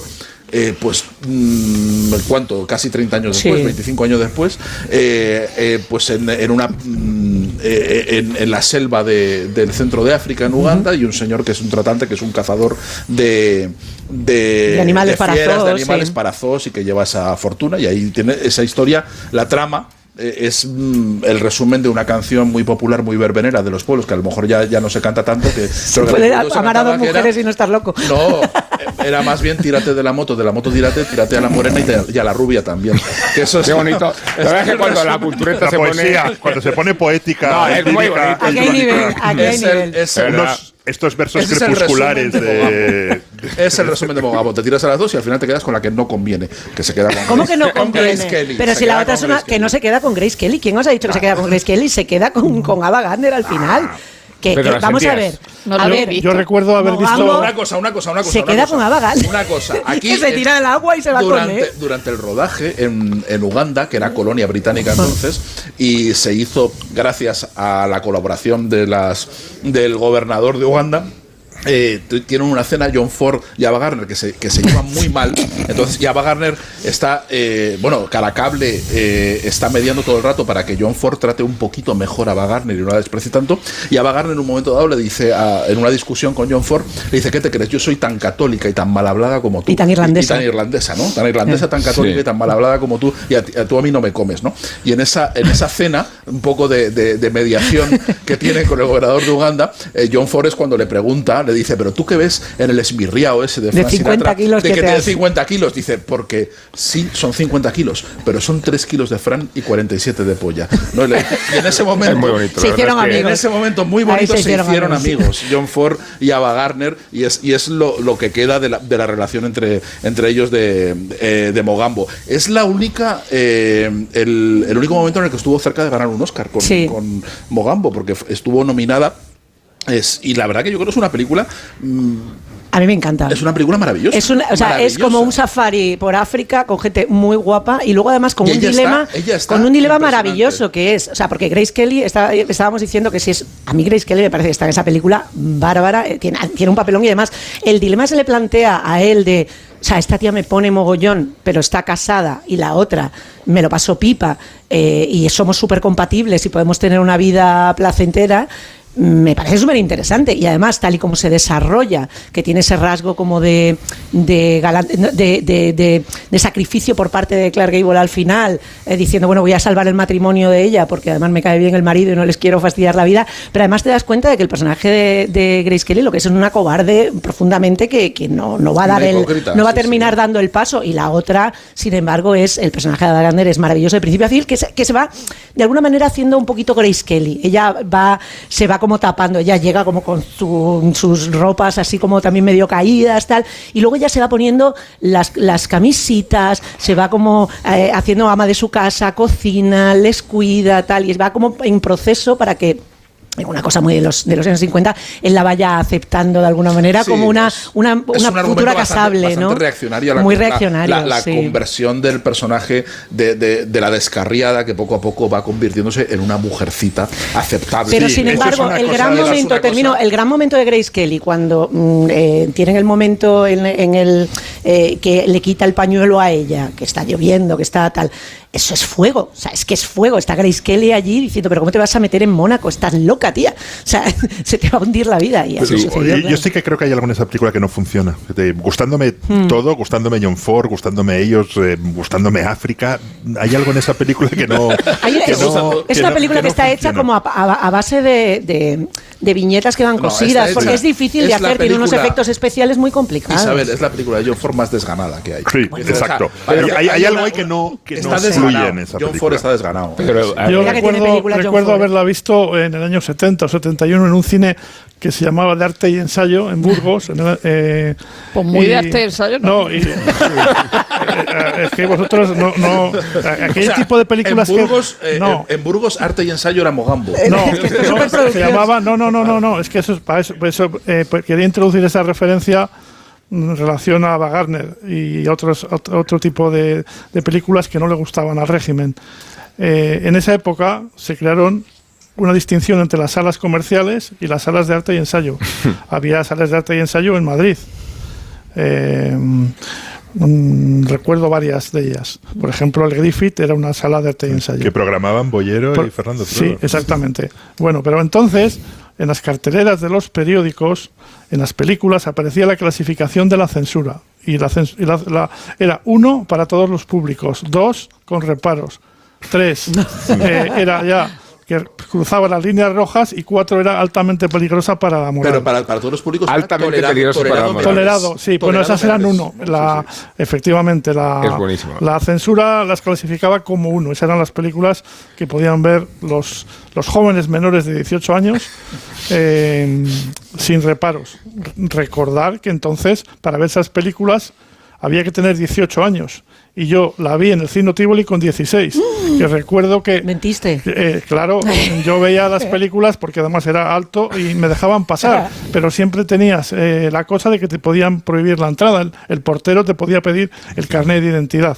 eh, pues, mm, ¿cuánto? Casi 30 años después, Sí. 25 años después, eh, eh, pues en, en una mm, en, en la selva de- del centro de África, en Uganda, y un señor que es un tratante, que es un cazador de, de, De animales para fieras, de zoos, animales sí. para zoos y que lleva esa fortuna y ahí tiene esa historia, la trama es mm, el resumen de una canción muy popular, muy verbenera de los pueblos, que a lo mejor ya, ya no se canta tanto. Que, que Puede se amar a dos era- mujeres y no estar loco. No, eh, era más bien tírate de la moto, de la moto tírate, tírate a la morena y, te- y a la rubia también. Que eso es Qué bonito. La verdad es que cuando la cultureta La se poesía, pone... cuando se pone poética. No, es muy bonito. Aquí hay nivel, aquí hay es el- nivel. es el- unos- estos versos Ese es el crepusculares resumen de de. Es el resumen de Mogabo. Te tiras a las dos y al final te quedas con la que no conviene, que se queda con ¿Cómo que no con Grace conviene? Kelly. Pero Se si la queda otra con es una que no se queda con Grace Kelly. ¿Quién os ha dicho que se queda con Grace Kelly? Se queda con, con Ava Gardner al final. Que, Pero que- las vamos a sentías. ver. No a lo he ver, visto. Yo recuerdo haber visto. Una cosa, una cosa, una cosa. Se una queda cosa. con Gardner. Una cosa. Aquí que se eh, tira del agua y se va con durante, él. durante el rodaje en, en Uganda, que era colonia británica entonces, y se hizo gracias a la colaboración de las del gobernador de Uganda. Eh, tienen una cena John Ford y Ava Gardner que se, que se llevan muy mal. Entonces, y Ava Gardner está, eh, bueno, Caracable eh, está mediando todo el rato para que John Ford trate un poquito mejor a Ava Gardner y no la desprecie tanto. Y Ava Gardner en un momento dado le dice, a- en una discusión con John Ford, le dice: ¿Qué te crees? Yo soy tan católica y tan mal hablada como tú. Y tan irlandesa. Y, tan irlandesa, ¿no? Tan irlandesa, tan católica Sí. y tan mal hablada como tú. Y a, a tú a mí no me comes, ¿no? Y en esa, en esa cena, un poco de, de- de mediación que tiene con el gobernador de Uganda, eh, John Ford es cuando le pregunta, le dice, pero tú qué ves en el esmirriao ese de, De Frank 50 Sinatra, kilos de que que te tiene has- 50 kilos. Dice, porque sí, son 50 kilos, pero son 3 kilos de Fran y 47 de polla. ¿No? Y le- y en ese momento... Muy bonito, Se hicieron que- En amigos. ese momento muy bonito se se hicieron hicieron, amigos. amigos. John Ford y Ava Gardner y es, y es lo, lo que queda de la, de la relación entre, entre ellos de, eh, de Mogambo. Es la única eh, el, el único momento en el que estuvo cerca de ganar un Oscar con, Sí. con Mogambo, porque estuvo nominada. Es, y la verdad que yo creo que es una película mm, A mí me encanta. es una película maravillosa. Es, una- o sea, es como un safari por África con gente muy guapa y luego además con un dilema, está- ella está con un dilema maravilloso que es, o sea, porque Grace Kelly está- estábamos diciendo que si es a mí Grace Kelly me parece que está en esa película bárbara, eh, tiene, tiene un papelón y además el dilema se le plantea a él de o sea, esta tía me pone mogollón, pero está casada y la otra me lo pasó pipa eh, y somos súper compatibles y podemos tener una vida placentera. Me parece súper interesante y además tal y como se desarrolla, que tiene ese rasgo como de, de, sacrificio por parte de Clark Gable al final, eh, diciendo, bueno, voy a salvar el matrimonio de ella porque además me cae bien el marido y no les quiero fastidiar la vida, pero además te das cuenta de que el personaje de, Grace Kelly lo que es es una cobarde profundamente que, que no, no va a dar el, no va a sí, terminar dando el paso. Y la otra, sin embargo, es el personaje de Ada Gardner es maravilloso de principio a fin, que se, que se va de alguna manera haciendo un poquito Grace Kelly. Ella va, se va como tapando, ella llega como con su- sus ropas así como también medio caídas, tal, y luego ya se va poniendo las, las camisitas, se va como eh, haciendo ama de su casa, cocina, les cuida, tal, y va como en proceso para que una cosa muy de los, de los años 50, él la vaya aceptando de alguna manera Sí, como una, es- una, un futura casable, bastante ¿no? la- Muy la- reaccionario, La, la sí. conversión del personaje de, de- de la descarriada que poco a poco va convirtiéndose en una mujercita aceptable. Pero Sí, sin embargo, el gran momento, termino, el gran momento de Grace Kelly, cuando mm, eh, tienen el momento en, en el eh, que le quita el pañuelo a ella, que está lloviendo, que está tal, eso es fuego, o sea, es que es fuego. Está Grace Kelly allí diciendo, pero ¿cómo te vas a meter en Mónaco? Estás loca, tía. O sea, se te va a hundir la vida. Y así sucedió, oye, claro. Yo sí que creo que hay algo en esa película que no funciona. De- gustándome Hmm. todo, gustándome John Ford, gustándome ellos, eh, gustándome África, hay algo en esa película que no. Hay- que es, no- es que una no- película que, no está hecha como a, a- a base de, de- de viñetas que van No, cosidas, porque hecha- es difícil es de hacer, tiene unos efectos especiales muy complicados. Isabel, es la película de John Ford más desganada que hay. Sí, O sea, exacto. pero Hay- hay- algo ahí que no- que está no fluye desganado. en esa John película. Ford está desganado. Pero, Yo recuerdo, recuerdo haberla visto en el año 70 o 71 en un cine que se llamaba De Arte y Ensayo en Burgos. en el- eh, Pues muy y- de arte y ensayo, ¿no? No, y- eh, es que vosotros no. no aquel O sea, tipo de películas en Burgos, que. eh, no. en, Burgos, arte y ensayo era Mogambo. No, no, se llamaba. No, no, no, no, no. Es que eso es para eso. por eso, eh, pues quería introducir esa referencia en relación a Ava Gardner y otros, otro, otro tipo de, de películas que no le gustaban al régimen. Eh, en esa época se crearon una distinción entre las salas comerciales y las salas de arte y ensayo. Había salas de arte y ensayo en Madrid. Eh, mm, recuerdo varias de ellas. Por ejemplo, el Griffith era una sala de arte y ensayo. Que programaban Bollero y Fernando Sí, exactamente. Bueno, pero entonces, en las carteleras de los periódicos, en las películas, aparecía la clasificación de la censura. Y la, y la- la- era uno para todos los públicos, dos con reparos, tres eh, era ya que cruzaba las líneas rojas y cuatro era altamente peligrosa para la moral. Pero para, para todos los públicos Altamente tolerado- peligroso para la moral. Tolerado, sí, bueno, Tolerado esas eran uno. La, Efectivamente, la, Es buenísimo. la censura las clasificaba como uno. Esas eran las películas que podían ver los, los jóvenes menores de 18 años eh, sin reparos. Recordar que entonces, para ver esas películas, había que tener 18 años. Y yo la vi en el Cine Tivoli con 16. Que recuerdo que. Mentiste. Eh, claro, yo veía las películas porque además era alto y me dejaban pasar, pero siempre tenías eh, la cosa de que te podían prohibir la entrada. El, el portero te podía pedir el carnet de identidad.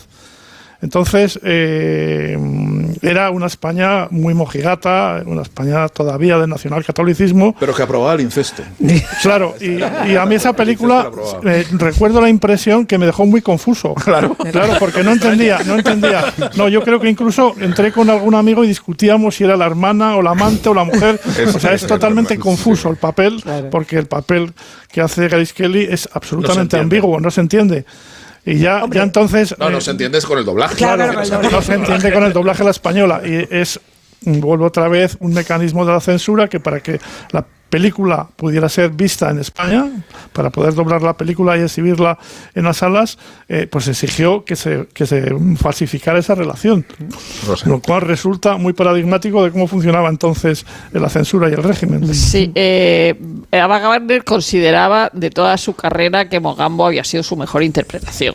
Entonces, eh, era una España muy mojigata, una España todavía de nacionalcatolicismo. Pero que aprobaba el incesto. Claro, y, y a mí esa película eh, recuerdo la impresión que me dejó muy confuso. Claro, claro, porque no entendía, no entendía. No, yo creo que incluso entré con algún amigo y discutíamos si era la hermana o la amante o la mujer. O sea, es totalmente confuso el papel, porque el papel que hace Grace Kelly es absolutamente ambiguo, no se entiende. Y ya, ya entonces. No, no eh, se entiende es con el doblaje. Claro, no se entiende con el doblaje a la española. Y es, vuelvo otra vez, un mecanismo de la censura que para que la película pudiera ser vista en España, para poder doblar la película y exhibirla en las salas, eh, pues exigió que se, que se falsificara esa relación. Lo cual resulta muy paradigmático de cómo funcionaba entonces la censura y el régimen. Sí, eh, Ava Gardner consideraba de toda su carrera que Mogambo había sido su mejor interpretación.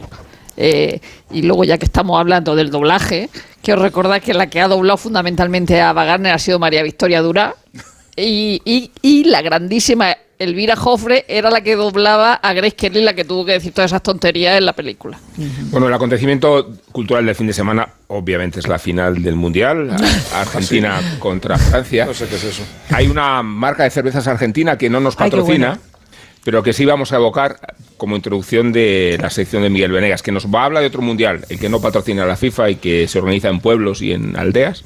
Eh, y luego, ya que estamos hablando del doblaje, quiero recordar que la que ha doblado fundamentalmente a Ava Gardner ha sido María Victoria Durá. Y, y- y la grandísima Elvira Joffre era la que doblaba a Grace Kelly, la que tuvo que decir todas esas tonterías en la película. Bueno, el acontecimiento cultural del fin de semana, obviamente, es la final del Mundial. Argentina contra Francia. No sé qué es eso. Hay una marca de cervezas argentina que no nos patrocina. Pero que sí vamos a evocar como introducción de la sección de Miguel Venegas, que nos va a hablar de otro mundial, el que no patrocina la FIFA y que se organiza en pueblos y en aldeas,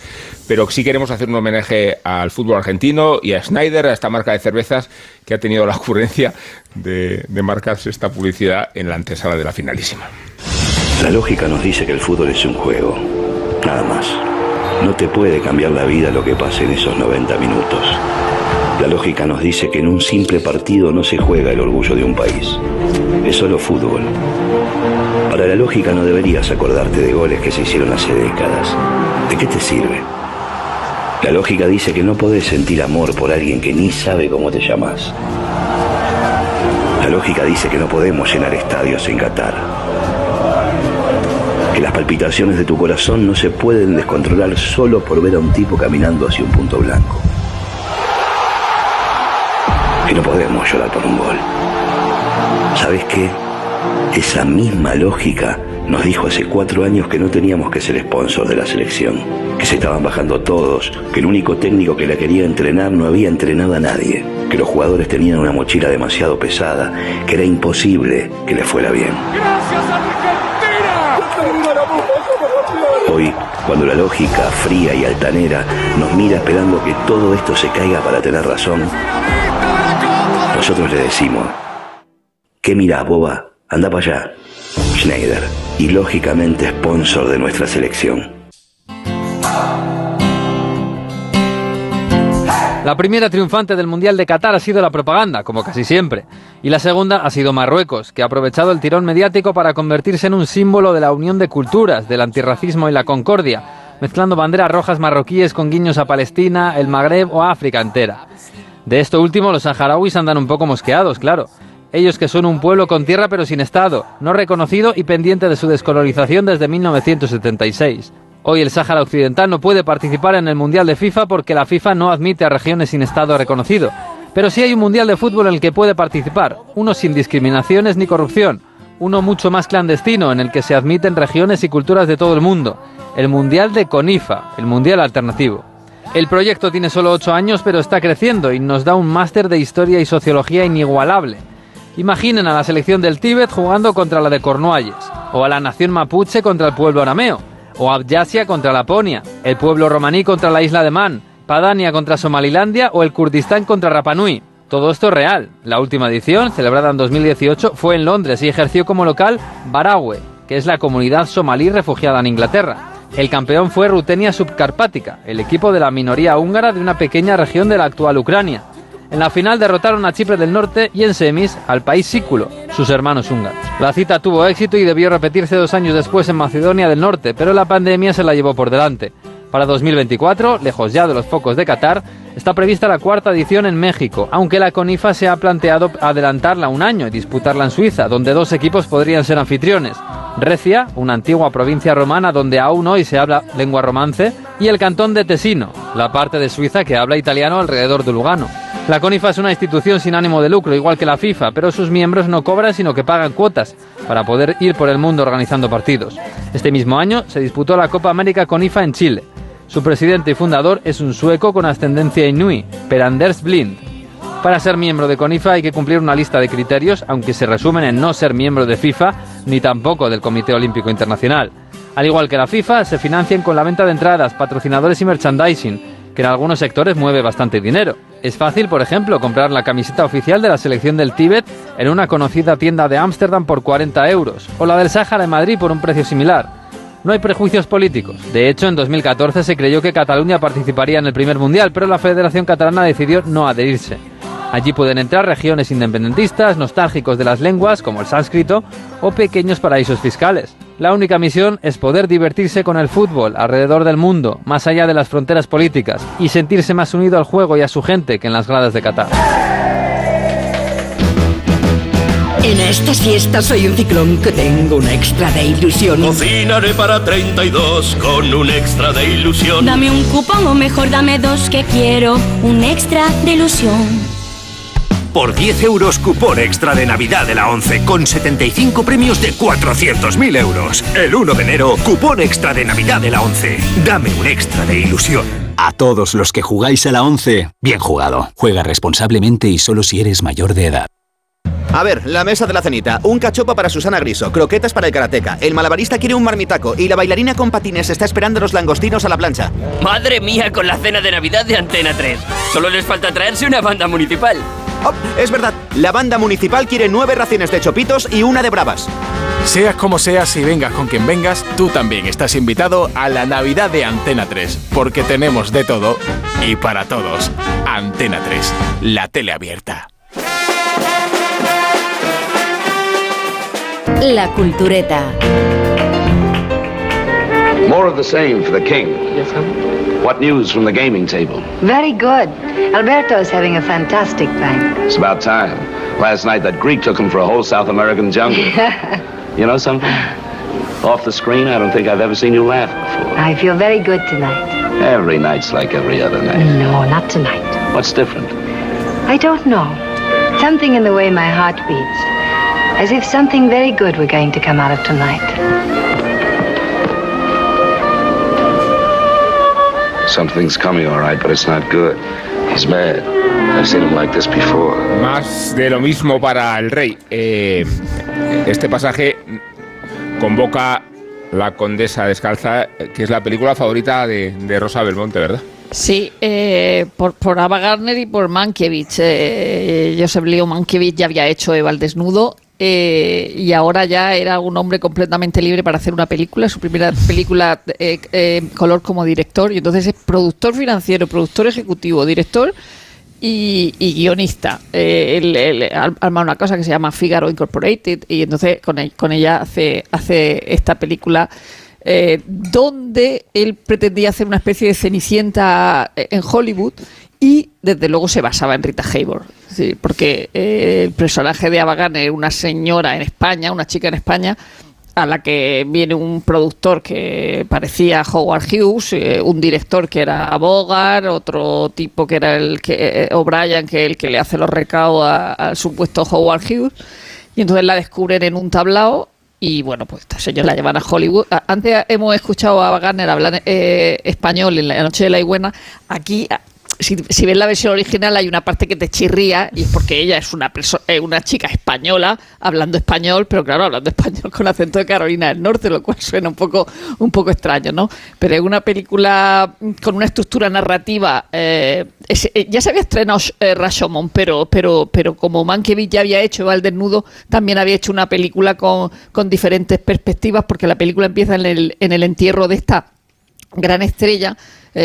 pero sí queremos hacer un homenaje al fútbol argentino y a Schneider, a esta marca de cervezas que ha tenido la ocurrencia de, de marcarse esta publicidad en la antesala de la finalísima. La lógica nos dice que el fútbol es un juego, nada más. No te puede cambiar la vida lo que pase en esos 90 minutos. La lógica nos dice que en un simple partido no se juega el orgullo de un país. Es solo fútbol. Para la lógica no deberías acordarte de goles que se hicieron hace décadas. ¿De qué te sirve? La lógica dice que no podés sentir amor por alguien que ni sabe cómo te llamas. La lógica dice que no podemos llenar estadios en Qatar. Que las palpitaciones de tu corazón no se pueden descontrolar solo por ver a un tipo caminando hacia un punto blanco. No podemos llorar por un gol. ¿Sabes qué? Esa misma lógica nos dijo hace cuatro años que no teníamos que ser sponsor de la selección, que se estaban bajando todos, que el único técnico que la quería entrenar no había entrenado a nadie, que los jugadores tenían una mochila demasiado pesada, que era imposible que les fuera bien. Hoy, cuando la lógica fría y altanera nos mira esperando que todo esto se caiga para tener razón, nosotros le decimos, ¿qué mirás, boba? Anda para allá. Schneider, y lógicamente sponsor de nuestra selección. La primera triunfante del Mundial de Qatar ha sido la propaganda, como casi siempre. Y la segunda ha sido Marruecos, que ha aprovechado el tirón mediático para convertirse en un símbolo de la unión de culturas, del antirracismo y la concordia, mezclando banderas rojas marroquíes con guiños a Palestina, el Magreb o África entera. De esto último, los saharauis andan un poco mosqueados, claro. Ellos que son un pueblo con tierra pero sin Estado, no reconocido y pendiente de su descolonización desde 1976. Hoy el Sáhara Occidental no puede participar en el Mundial de FIFA porque la FIFA no admite a regiones sin Estado reconocido. Pero sí hay un Mundial de fútbol en el que puede participar, uno sin discriminaciones ni corrupción, uno mucho más clandestino en el que se admiten regiones y culturas de todo el mundo, el Mundial de CONIFA, el Mundial alternativo. El proyecto tiene solo 8 años pero está creciendo y nos da un máster de historia y sociología inigualable. Imaginen a la selección del Tíbet jugando contra la de Cornualles, o a la nación mapuche contra el pueblo arameo, o Abjasia contra Laponia, el pueblo romaní contra la isla de Man, Padania contra Somalilandia o el Kurdistán contra Rapa Nui. Todo esto es real. La última edición, celebrada en 2018, fue en Londres y ejerció como local Barawe, que es la comunidad somalí refugiada en Inglaterra. El campeón fue Rutenia Subcarpática, el equipo de la minoría húngara de una pequeña región de la actual Ucrania. En la final derrotaron a Chipre del Norte y en semis al país sículo, sus hermanos húngaros. La cita tuvo éxito y debió repetirse dos años después en Macedonia del Norte, pero la pandemia se la llevó por delante. Para 2024, lejos ya de los focos de Qatar, está prevista la cuarta edición en México, aunque la CONIFA se ha planteado adelantarla un año y disputarla en Suiza, donde dos equipos podrían ser anfitriones. Recia, una antigua provincia romana donde aún hoy se habla lengua romance, y el cantón de Tesino, la parte de Suiza que habla italiano alrededor de Lugano. La CONIFA es una institución sin ánimo de lucro, igual que la FIFA, pero sus miembros no cobran sino que pagan cuotas para poder ir por el mundo organizando partidos. Este mismo año se disputó la Copa América CONIFA en Chile. Su presidente y fundador es un sueco con ascendencia inuit, Per Anders Blind. Para ser miembro de CONIFA hay que cumplir una lista de criterios, aunque se resumen en no ser miembro de FIFA ni tampoco del Comité Olímpico Internacional. Al igual que la FIFA, se financian con la venta de entradas, patrocinadores y merchandising, que en algunos sectores mueve bastante dinero. Es fácil, por ejemplo, comprar la camiseta oficial de la selección del Tíbet en una conocida tienda de Ámsterdam por 40 euros, o la del Sáhara en Madrid por un precio similar. No hay prejuicios políticos. De hecho, en 2014 se creyó que Cataluña participaría en el primer mundial, pero la Federación Catalana decidió no adherirse. Allí pueden entrar regiones independentistas, nostálgicos de las lenguas, como el sánscrito, o pequeños paraísos fiscales. La única misión es poder divertirse con el fútbol alrededor del mundo, más allá de las fronteras políticas, y sentirse más unido al juego y a su gente que en las gradas de Qatar. En estas fiestas soy un ciclón que tengo un extra de ilusión. Cocinaré para 32 con un extra de ilusión. Dame un cupón o mejor dame dos que quiero un extra de ilusión. Por 10 euros cupón extra de Navidad de la 11 con 75 premios de 400.000 euros. El 1 de enero, cupón extra de Navidad de la 11. Dame un extra de ilusión. A todos los que jugáis a la 11, bien jugado. Juega responsablemente y solo si eres mayor de edad. A ver, la mesa de la cenita. Un cachopa para Susana Griso, croquetas para el karateca. El malabarista quiere un marmitaco y la bailarina con patines está esperando los langostinos a la plancha. Madre mía con la cena de Navidad de Antena 3. Solo les falta traerse una banda municipal. Oh, es verdad, la banda municipal quiere nueve raciones de chopitos y una de bravas. Seas como seas y vengas con quien vengas, tú también estás invitado a la Navidad de Antena 3, porque tenemos de todo y para todos. Antena 3, la tele abierta. La Cultureta. More of the same for the king. Yes, sir. What news from the gaming table? Very good. Alberto is having a fantastic time. It's about time. Last night that Greek took him for a whole South American jungle. you know something? Off the screen, I don't think I've ever seen you laugh before. I feel very good tonight. Every night's like every other night. No, not tonight. What's different? I don't know. Something in the way my heart beats. As if something very good were going to come out of tonight. Something's coming, all right, but it's not good. He's mad. I've seen him like this before. Más de lo mismo para el rey. Eh, este pasaje convoca La Condesa Descalza, que es la película favorita de, de Rosa Belmonte, ¿verdad? Sí, eh, por, por Ava Gardner y por Mankiewicz. Eh, Joseph Leo Mankiewicz ya había hecho Eva al desnudo eh, y ahora ya era un hombre completamente libre para hacer una película, su primera película eh, eh, color como director, y entonces es productor financiero, productor ejecutivo, director y, guionista. Él, él arma una cosa que se llama Figaro Incorporated y entonces con, él- con ella hace, hace esta película donde él pretendía hacer una especie de cenicienta en Hollywood y desde luego se basaba en Rita Hayworth, sí, porque eh, el personaje de Gardner era una señora en España, una chica en España, a la que viene un productor que parecía Howard Hughes, eh, un director que era Bogart, otro tipo que era el que eh, O'Brien, que es el que le hace los recados al supuesto Howard Hughes, y entonces la descubren en un tablao y bueno, pues esta señora la llevan a Hollywood. Antes hemos escuchado a Ava Gardner hablar eh, español en la noche de la Higüena. Aquí, si, ves la versión original, hay una parte que te chirría y es porque ella es una, perso- eh, una chica española hablando español, pero claro, hablando español con acento de Carolina del Norte, lo cual suena un poco, un poco extraño, ¿no? Pero es una película con una estructura narrativa. eh, eh, ya se había estrenado Rashomon, pero, pero, pero como Mankiewicz ya había hecho el Desnudo, también había hecho una película con, con diferentes perspectivas, porque la película empieza en el, en el entierro de esta gran estrella,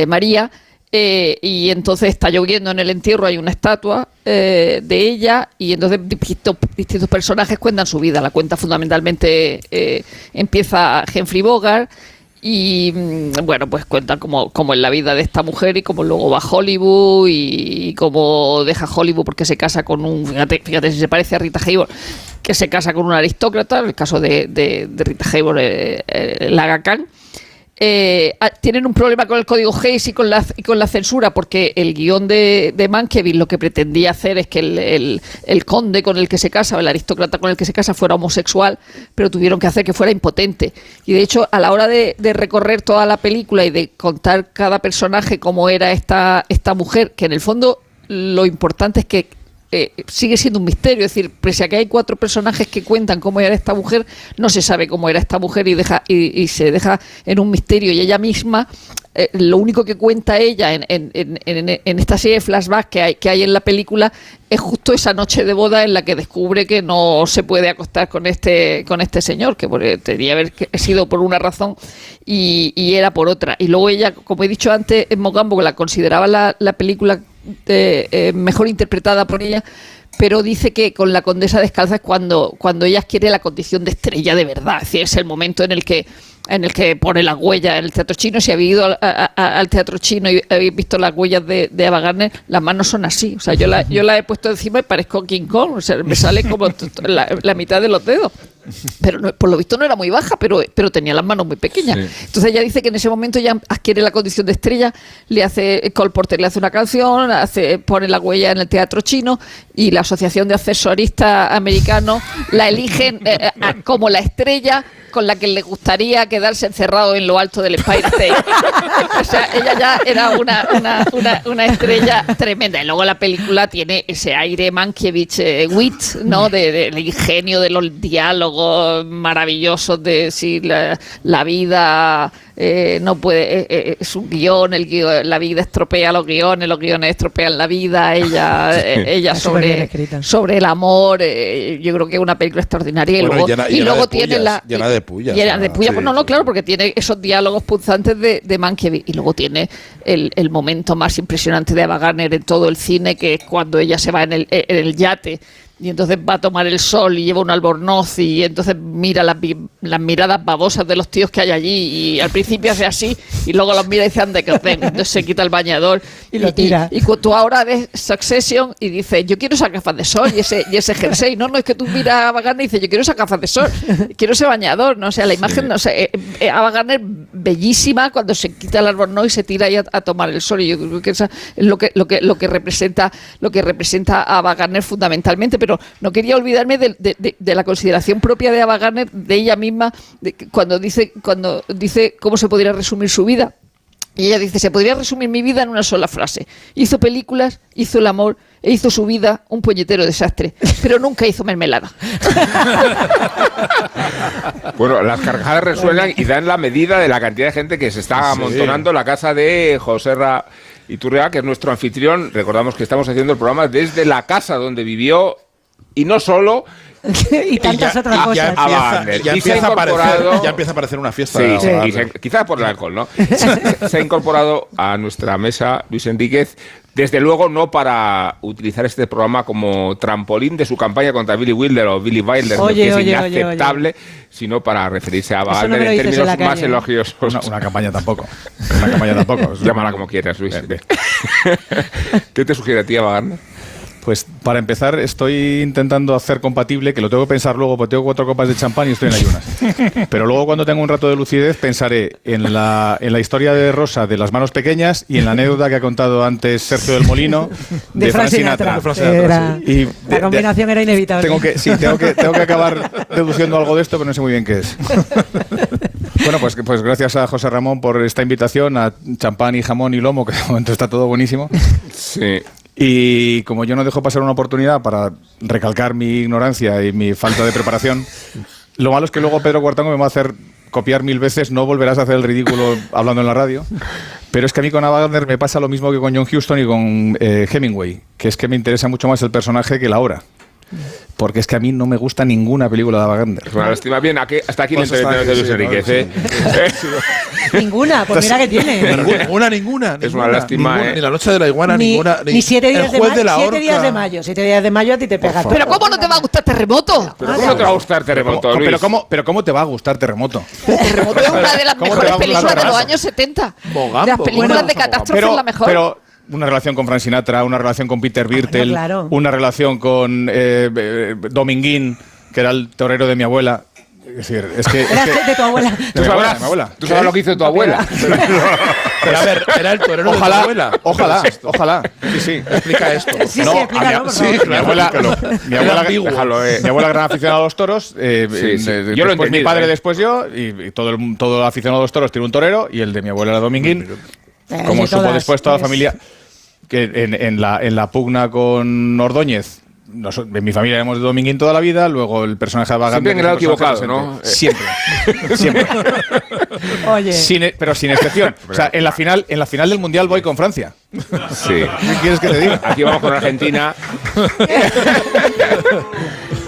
María, eh, y entonces está lloviendo en el entierro, hay una estatua eh, de ella, y entonces distintos, personajes cuentan su vida. La cuenta fundamentalmente eh, empieza Humphrey Bogart. Y mm, bueno, pues cuentan como, como en la vida de esta mujer y cómo luego va a Hollywood y, cómo deja Hollywood porque se casa con un, fíjate, fíjate si se parece a Rita Hayworth, que se casa con un aristócrata, en el caso de, Rita Hayworth, eh, eh, Laga Khan. Eh, tienen un problema con el código Hayes y con la, y con la censura, porque el guion de, de lo que pretendía hacer es que el conde con el que se casa, o el aristócrata con el que se casa, fuera homosexual, pero tuvieron que hacer que fuera impotente. Y de hecho, a la hora de, de recorrer toda la película y de contar cada personaje cómo era esta, esta mujer, que en el fondo lo importante es que eh, sigue siendo un misterio. Es decir, pese a que hay cuatro personajes que cuentan cómo era esta mujer, no se sabe cómo era esta mujer y, deja, y, y se deja en un misterio. Y ella misma, eh, lo único que cuenta ella en, en- en- en- esta serie de flashbacks que hay, que hay en la película es justo esa noche de boda en la que descubre que no se puede acostar con este, con este señor, que por- tenía haber sido por una razón y, y era por otra. Y luego ella, como he dicho antes, en Mogambo, que la consideraba la, la película eh, mejor interpretada por ella, pero dice que con la condesa descalza es cuando, cuando ella adquiere la condición de estrella de verdad. Es decir, es el momento en el que en el que pone las huellas en el teatro chino. Si habéis ido al, a- a- al teatro chino y habéis visto las huellas de, de Ava Gardner, las manos son así. O sea, yo la, yo la he puesto encima y parezco King Kong. O sea, me sale como la, la mitad de los dedos. Pero no- por lo visto no era muy baja, pero, pero tenía las manos muy pequeñas. Sí. Entonces ella dice que en ese momento ya adquiere la condición de estrella, le hace Cole Porter le hace una canción, hace, pone la huella en el teatro chino y la Asociación de Accesoristas Americanos la eligen eh, a- como la estrella con la que le gustaría quedarse encerrado en lo alto del Empire State. o sea, ella ya era una, una, una, una estrella tremenda. Y luego la película tiene ese aire Mankiewicz eh, wit, ¿no? De- de- del ingenio de los diálogos maravillosos de si la, la vida eh, no puede, eh, eh, es un guion, el guion, la vida estropea los guiones, los guiones estropean la vida, ella, eh, ella sobre, sobre el amor, eh, yo creo que es una película extraordinaria. Y Bueno, luego, y llena- y llena luego tiene pullas, la... llena de pullas, llena de pullas, sí, pues no, no, claro, porque tiene esos diálogos punzantes de, de Mankiewicz. Y luego tiene el, el momento más impresionante de Ava Gardner en todo el cine, que es cuando ella se va en el, en el yate y entonces va a tomar el sol y lleva un albornoz y entonces mira las, las miradas babosas de los tíos que hay allí y al principio hace así y luego los mira y dice ande que os den entonces se quita el bañador Y lo tira. y, cu- tú ahora ves Succession y dices yo quiero esas gafas de sol y ese, y ese jersey no, no es que tú miras a Ava Gardner y dices yo quiero esas gafas de sol quiero ese bañador no o sea la imagen no sé eh, eh, Ava Gardner bellísima cuando se quita el albornoz y se tira ahí a, a tomar el sol y yo creo que esa es lo que lo que lo que representa lo que representa a Ava Gardner fundamentalmente pero no quería olvidarme de, de- de- de la consideración propia de Ava Gardner de ella misma cuando dice cuando dice cómo se podría resumir su vida y ella dice, se podría resumir mi vida en una sola frase. Hizo películas, hizo el amor e hizo su vida un puñetero desastre, pero nunca hizo mermelada. Bueno, las carcajadas resuenan y dan la medida de la cantidad de gente que se está amontonando la casa de José Ra Iturrea, que es nuestro anfitrión. Recordamos que estamos haciendo el programa desde la casa donde vivió y no solo. y tantas ya- otras y cosas. ya a empieza- ya Y a aparecer- incorporado- ya empieza a aparecer una fiesta Sí, y se- quizá por el alcohol, ¿no? Se, se ha incorporado a nuestra mesa Luis Enríquez, desde luego no para utilizar este programa como trampolín de su campaña contra Billy Wilder o Billy Wilder, Oye, que es oye, oye, inaceptable, sino para referirse a no Wagner en términos más elogiosos. Una, una campaña tampoco. Una campaña tampoco. Llámala como quieras, Luis. ¿Qué te sugiere a ti, Wagner? Pues para empezar, estoy intentando hacer compatible, que lo tengo que pensar luego, porque tengo cuatro copas de champán y estoy en ayunas. Pero luego, cuando tenga un rato de lucidez, pensaré en la, en la historia de Rosa de las manos pequeñas y en la anécdota que ha contado antes Sergio del Molino de, De Frank Frank Sinatra. Sinatra. Era- Y de- La de- combinación era inevitable. tengo que, sí, tengo que, tengo que acabar deduciendo algo de esto, pero no sé muy bien qué es. Bueno, pues, pues gracias a José Ramón por esta invitación, a champán y jamón y lomo, que de momento está todo buenísimo. Sí. Y como yo no dejo pasar una oportunidad para recalcar mi ignorancia y mi falta de preparación, lo malo es que luego Pedro Cuartango me va a hacer copiar mil veces, no volverás a hacer el ridículo hablando en la radio. Pero es que a mí con Ava Gardner me pasa lo mismo que con John Huston y con eh, Hemingway, que es que me interesa mucho más el personaje que la obra. Porque es que a mí no me gusta ninguna película de Ava Gardner. Es una lástima. Bien, aquí, hasta aquí Pues. ¿eh? Ninguna, pues mira que tiene. Ninguna, ninguna, ninguna. Es una lástima, ninguna, ¿eh? Ni la noche de la iguana, Ni, ninguna. ni siete días, de, juez ma- de la siete días de mayo. Siete días de mayo a ti te pega. Pero ¿cómo no te va a gustar Terremoto? Pero ¿cómo no te va a gustar Terremoto, pero, ¿cómo, pero ¿cómo te va a gustar Terremoto? Terremoto es una de las ¿Cómo te mejores películas de los años 70. Mogambo, de las películas de catástrofe es la mejor. pero una relación con Frank Sinatra, una relación con Peter Birtel, claro. una relación con eh, eh, Dominguín, que era el torero de mi abuela. Es decir, es que. es Era que- de tu abuela. abuela, de mi abuela. ¿Tú sabes lo que hizo tu abuela? Pero a ver, era el torero ojalá, de tu abuela. Ojalá, ¿Qué es ojalá. Sí, sí. Explica esto. Sí, No, explícalo, mi- sí, mi abuela, mi abuela, déjalo, eh. mi abuela gran aficionada a los toros. eh, Sí, sí. eh, Yo lo después mi padre, eh. después yo, y, y todo el todo aficionado a los toros tiene un torero, y el de mi abuela era Dominguín. Como supo todas, después toda la pues. familia, que en, en la, en la pugna con Ordóñez. nos- en mi familia éramos de Dominguín toda la vida, luego el personaje de Baganda. Siempre en el equivocado, ¿no? Siempre. Siempre. Oye, Sin- pero sin excepción. O sea, en la final, en la final del mundial voy con Francia. Sí. ¿Qué quieres que te diga? Aquí vamos con Argentina.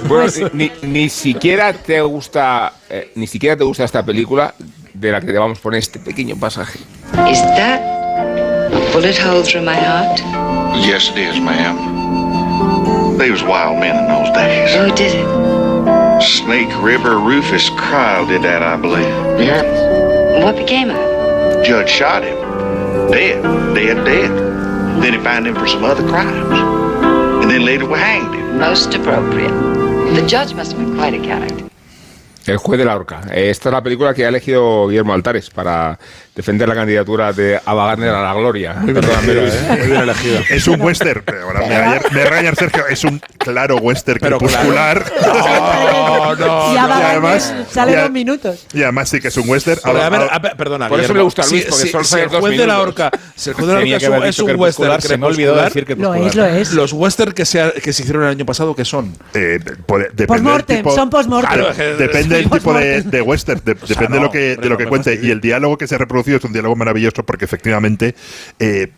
bueno, ni, ni siquiera te gusta, eh, ni siquiera te gusta esta película de la que te vamos a poner este pequeño pasaje. A bullet hole through my heart? Yes, it is, ma'am. They was wild men in those days. Who did it? Snake River Rufus Kyle did that, I believe. What became of him? Judge shot him. Dead. Dead, dead. Then he fined him for some other crimes. And then later we hanged him. Most appropriate. The judge must have been quite a character. El juez de la horca. Esta es la película que ha elegido Guillermo Altares para defender la candidatura de Ava Gardner a la gloria. Muy bien elegido. Es un western, pero ahora me raya- me raya Sergio, es un claro western Pero crepuscular. No, no, y no. Ava Y además- sale y a- dos minutos. Y además sí que es un western. Pero, a ver, a perdona, Por eso Guillermo. le gusta a Luis, porque si- solo si el dos juez de la horca, si el juez de la Tenía horca que es un- es un western se me crepuscular, decir Lo crepuscular. es, lo es. Los western que se, que se hicieron el año pasado, ¿qué son? Eh, Postmortem, tipo- son postmortem. Claro, depende del Sí, tipo de, western, de- depende de lo que, lo que cuente. Y el diálogo que se ha es un diálogo maravilloso porque efectivamente, eh,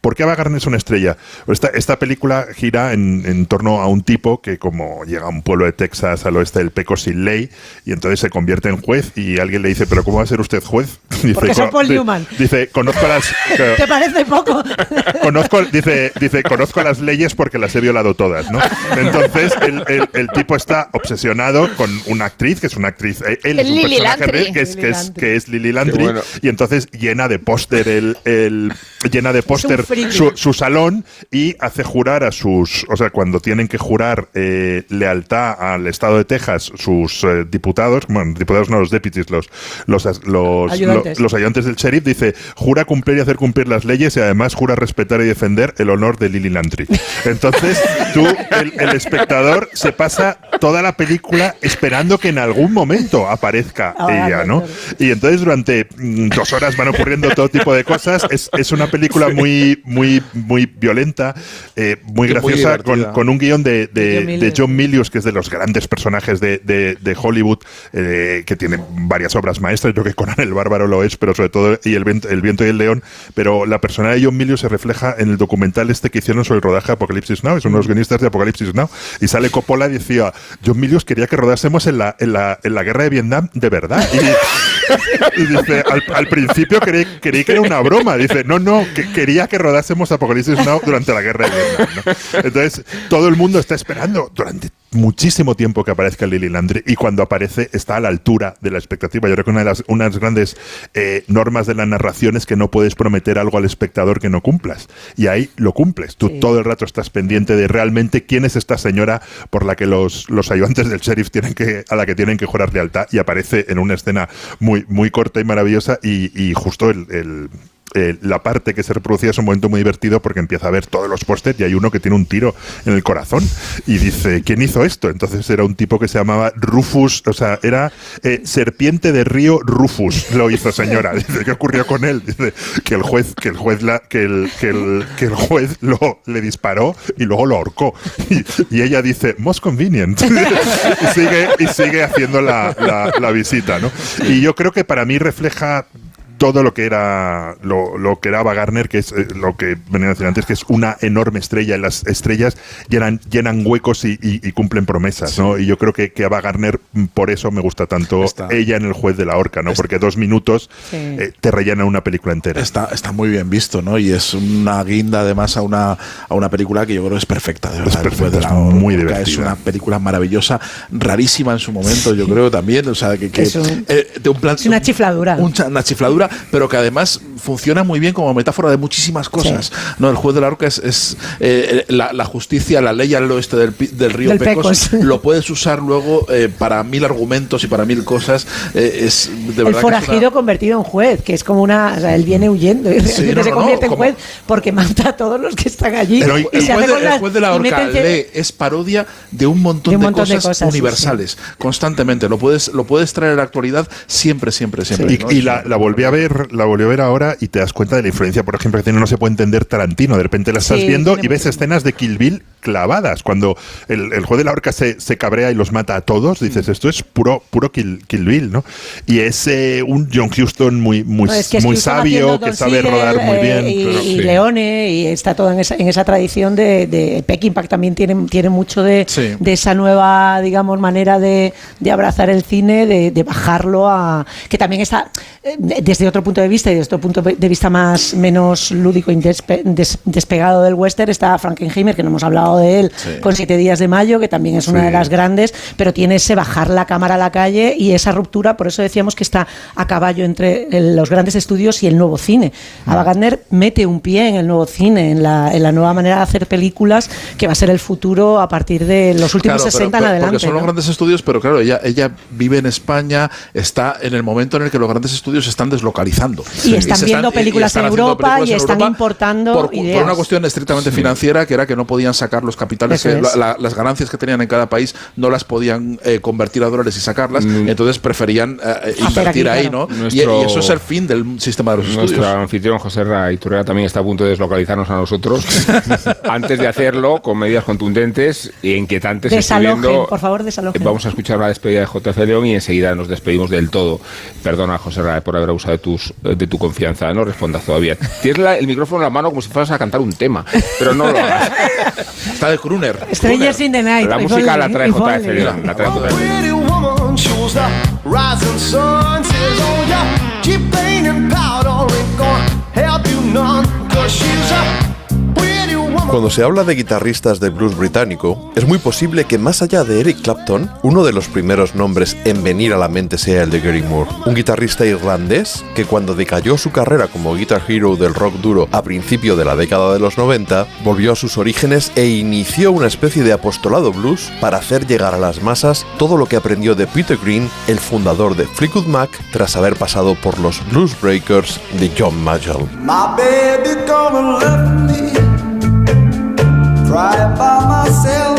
¿por qué Ava Gardner es una estrella? Esta, esta película gira en, en torno a un tipo que como llega a un pueblo de Texas al oeste del Peco sin ley y entonces se convierte en juez y alguien le dice, pero ¿cómo va a ser usted juez? Dice, Porque soy "Co- Paul Newman". Dice, conozco las... ¿Te parece poco? conozco, dice, dice, conozco las leyes porque las he violado todas, ¿no? Entonces, el, el- el tipo está obsesionado con una actriz, que es una actriz, eh, él es un Lily personaje que es, que es, que es Lily Landry, bueno. y entonces llena de póster el, el- llena de póster su, su salón y hace jurar a sus, o sea, cuando tienen que jurar eh, lealtad al Estado de Texas, sus eh, diputados, bueno, diputados no, los deputies, los, los, los, Ayudantes. lo- los ayudantes del sheriff, dice, jura cumplir y hacer cumplir las leyes y además jura respetar y defender el honor de Lily Landry. Entonces, tú, el, el espectador, se pasa toda la película esperando que en algún momento aparezca Ah, ella, ¿no? Y entonces durante mm, dos horas van ocurriendo todo tipo de cosas. Es, es una película muy, muy, muy violenta, eh, muy Y muy graciosa, con, con un guion de, de- De John Milius. Que es de los grandes personajes de, de- de Hollywood, eh, que tiene varias obras maestras. Yo creo que Conan el Bárbaro lo es, pero sobre todo y el, viento, el viento y el león. Pero la persona de John Milius se refleja en el documental este que hicieron sobre el rodaje de Apocalipsis Now. Es uno de los guionistas de Apocalipsis Now. Y sale Coppola y decía, John Milius quería que rodásemos en la, en la, en la guerra de Vietnam de verdad. Y, y dice, al, al principio creí, creí que era una broma. Dice, no, no, que quería que rodásemos Apocalipsis Now durante la guerra de Vietnam. Entonces, todo el mundo está esperando durante muchísimo tiempo que aparezca Lily Landry y cuando aparece está a la altura de la expectativa. Yo creo que una de las unas grandes eh, normas de la narración es que no puedes prometer algo al espectador que no cumplas. Y ahí lo cumples. Tú Sí. todo el rato estás pendiente de realmente quién es esta señora por la que los, los ayudantes del sheriff tienen que, a la que tienen que jurar lealtad y aparece en una escena muy, muy corta y maravillosa y, y justo el- el, eh, la parte que se reproducía es un momento muy divertido porque empieza a ver todos los pósters y hay uno que tiene un tiro en el corazón y dice, ¿quién hizo esto? Entonces era un tipo que se llamaba Rufus, o sea, era eh, Serpiente de Río Rufus, lo hizo señora. Dice, ¿qué ocurrió con él? Dice que el juez, que el juez, la, que, el, que, el, que el juez lo, le disparó y luego lo ahorcó. Y, y ella dice, most convenient. y, sigue, y sigue haciendo la, la- la visita, ¿no? Y yo creo que para mí refleja todo lo que era lo, lo que era Ava Gardner, que es eh, lo que venía a decir antes, que es una enorme estrella. Y las estrellas llenan, llenan huecos y, y- y cumplen promesas, ¿no? Y yo creo que, que Ava Gardner, mm, por eso me gusta tanto Está- ella en el juez de la horca, ¿no? Porque dos minutos Sí. eh, te rellenan una película entera. Está, está muy bien visto, ¿no? Y es una guinda además a una, a una película que yo creo es perfecta, de verdad. El perfecta, es muy divertida. Es una película maravillosa, rarísima en su momento, yo creo también. O sea, que, que Es un- eh, de un plan, Es una chifladura. un una chifladura pero que además funciona muy bien como metáfora de muchísimas cosas. No, el juez de la horca es, es, eh, la, la justicia, la ley al oeste del, pi- del río Del Pecos. Pecos. Lo puedes usar luego eh, para mil argumentos y para mil cosas. Eh, es de el verdad que es una- forajido convertido en juez, que es como una. O sea, él viene huyendo y Sí, no, se convierte no, en juez porque mata a todos los que están allí. Pero y el, se juez de, con el las- juez de la y horca es parodia de un montón De de, un montón de cosas, cosas, sí, universales, constantemente. Lo puedes, lo puedes traer a la actualidad siempre, siempre, siempre. Y, ¿no? y la, la volví a ver, la volví a ver ahora y te das cuenta de la influencia, por ejemplo, que tiene no se puede entender Tarantino. De repente la estás Sí, viendo y ves escenas de Kill Bill clavadas. Cuando el, el juez de la horca se, se cabrea y los mata a todos, dices, esto es puro, puro Kill, Kill Bill, ¿no? Y es eh, un John Huston muy, muy, No, es que es muy Houston sabio, que sabe Siegel, rodar muy eh, bien. Y, claro. y Sí. Leone, y está todo en esa, en esa tradición de, de Peckinpah también tiene, tiene mucho de, Sí. de esa nueva, digamos, manera de, de abrazar el cine, de, de bajarlo a. que también está eh, desde otro punto de vista y desde otro punto de vista más menos lúdico y despe- des- despegado del western, está Frankenheimer, que no hemos hablado de él, Sí. con Siete Días de Mayo, que también es una Sí. de las grandes, pero tiene ese bajar la cámara a la calle y esa ruptura, por eso decíamos que está a caballo entre los grandes estudios y el nuevo cine. Ava Gardner mete un pie en el nuevo cine, en la, en la nueva manera de hacer películas, que va a ser el futuro a partir de los últimos Claro, pero- 60 pero- en adelante. Porque son los ¿no? grandes estudios, pero claro, ella, ella vive en España, está en el momento en el que los grandes estudios están deslocalizando. Y están viendo películas están en Europa películas y en están Europa importando por, una cuestión estrictamente financiera, que era que no podían sacar los capitales, Eso que es. la- la- las ganancias que tenían en cada país no las podían eh, convertir a dólares y sacarlas, entonces preferían eh, invertir aquí, ahí, claro. ¿no? Y- Nuestro- y, eso es el fin del sistema de los Nuestro estudios. anfitrión José Ra Iturrera también está a punto de deslocalizarnos a nosotros. Antes de hacerlo, con medidas contundentes e inquietantes. Desalojen, por favor, desalojen. Eh, Vamos a escuchar la despedida de JF León y enseguida nos despedimos del todo. Perdona, José Ra, por haber abusado de, tus, de tu confianza. No respondas todavía. Tienes la- el micrófono en la mano como si fueras a cantar un tema, pero no lo hagas. Está de crooner. Strangers in the Night. La música la trae JF. La trae JF Cuando se habla de guitarristas de blues británico, es muy posible que más allá de Eric Clapton, uno de los primeros nombres en venir a la mente sea el de Gary Moore, un guitarrista irlandés que cuando decayó su carrera como guitar hero del rock duro a principio de la década de los 90, volvió a sus orígenes e inició una especie de apostolado blues para hacer llegar a las masas todo lo que aprendió de Peter Green, el fundador de Fleetwood Mac, tras haber pasado por los Blues Breakers de John Mayall. Crying by myself.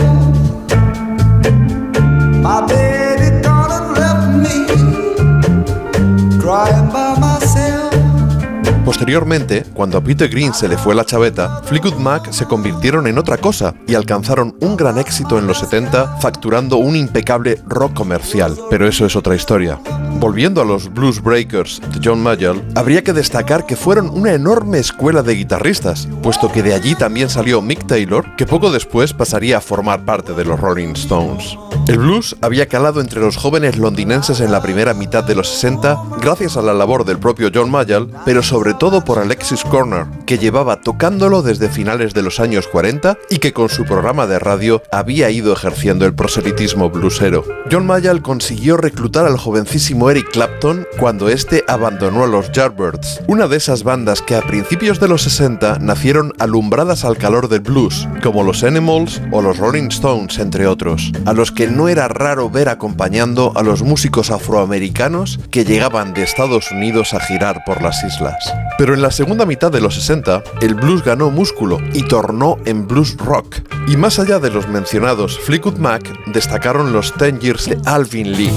My baby gonna left me. Crying by myself Posteriormente, cuando a Peter Green se le fue la chaveta, Fleetwood Mac se convirtieron en otra cosa y alcanzaron un gran éxito en los 70 facturando un impecable rock comercial. Pero eso es otra historia. Volviendo a los Blues Breakers de John Mayall, habría que destacar que fueron una enorme escuela de guitarristas, puesto que de allí también salió Mick Taylor, que poco después pasaría a formar parte de los Rolling Stones. El blues había calado entre los jóvenes londinenses en la primera mitad de los 60 gracias a la labor del propio John Mayall, pero sobre todo por Alexis Corner, que llevaba tocándolo desde finales de los años 40 y que con su programa de radio había ido ejerciendo el proselitismo bluesero. John Mayall consiguió reclutar al jovencísimo Eric Clapton cuando este abandonó a los Yardbirds, una de esas bandas que a principios de los 60 nacieron alumbradas al calor del blues, como los Animals o los Rolling Stones, entre otros, a los que no era raro ver acompañando a los músicos afroamericanos que llegaban de Estados Unidos a girar por las islas. Pero en la segunda mitad de los 60, el blues ganó músculo y tornó en blues rock. Y más allá de los mencionados Fleetwood Mac, destacaron los Ten Years de Alvin Lee.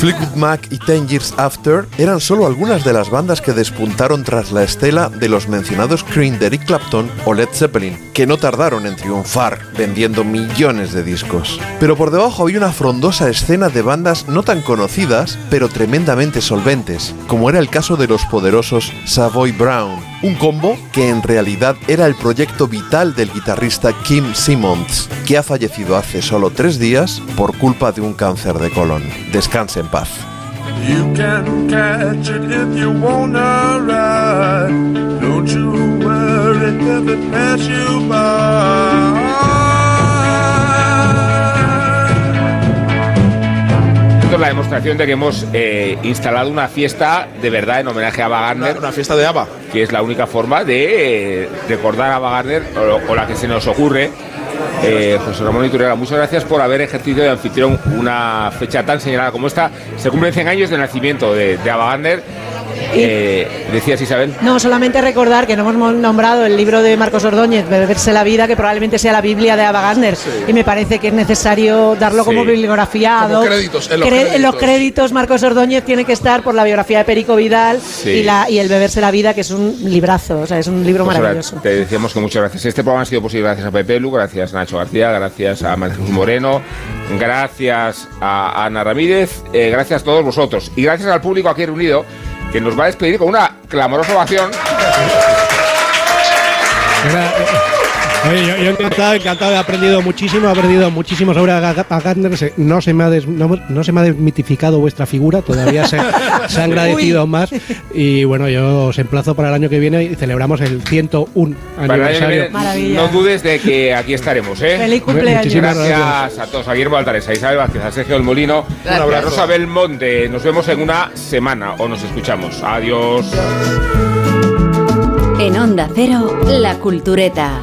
Fleetwood Mac y Ten Years After eran solo algunas de las bandas que despuntaron tras la estela de los mencionados Cream de Eric Clapton o Led Zeppelin, que no tardaron en triunfar vendiendo millones de discos. Pero por debajo había una frondosa escena de bandas no tan conocidas, pero tremendamente solventes, como era el caso de los poderosos Savoy Brown, un combo que en realidad era el proyecto vital del guitarrista Kim Simmons, que ha fallecido hace solo tres días por culpa de un cáncer de colon. Descanse en paz. La demostración de que hemos eh, instalado una fiesta de verdad en homenaje a Ava Gardner. Una, fiesta de Ava. Que es la única forma de eh, recordar a Ava Gardner o, o la que se nos ocurre. Eh, José Ramón Iturriaga, muchas gracias por haber ejercido de anfitrión una fecha tan señalada como esta. Se cumplen 100 años del nacimiento de, de Ava Gardner. Eh, decías Isabel. No, solamente recordar que no hemos nombrado el libro de Marcos Ordóñez, Beberse la vida, que probablemente sea la Biblia de Ava Gardner. Y me parece que es necesario darlo como bibliografía. Como créditos, en los Cre- créditos. los créditos, Marcos Ordóñez tiene que estar por la biografía de Perico Vidal Sí. y, la, y el Beberse la vida, que es un librazo, o sea, es un libro Pues ahora maravilloso. te decíamos que muchas gracias. Este programa ha sido posible gracias a Pepe Lu, gracias a Nacho García, gracias a María Moreno, gracias a Ana Ramírez, eh, gracias a todos vosotros y gracias al público aquí reunido que nos va a despedir con una clamorosa ovación. Oye, yo, yo encantado, encantado, he aprendido muchísimo, he aprendido muchísimo sobre a, Ga- a Gardner. Se- No se, me ha des- no, no se me ha desmitificado vuestra figura, todavía se, se ha agradecido más. Y bueno, yo os emplazo para el año que viene y celebramos el 101 Para el año que aniversario. viene, no dudes de que aquí estaremos, ¿eh? Feliz cumpleaños. Muchísimas Gracias gracias. a todos, a Guillermo Altares, a Isabel Vázquez, a Sergio del Molino, Gracias. a Rosa Belmonte. Nos vemos en una semana o nos escuchamos. Adiós. En Onda Cero, La Cultureta.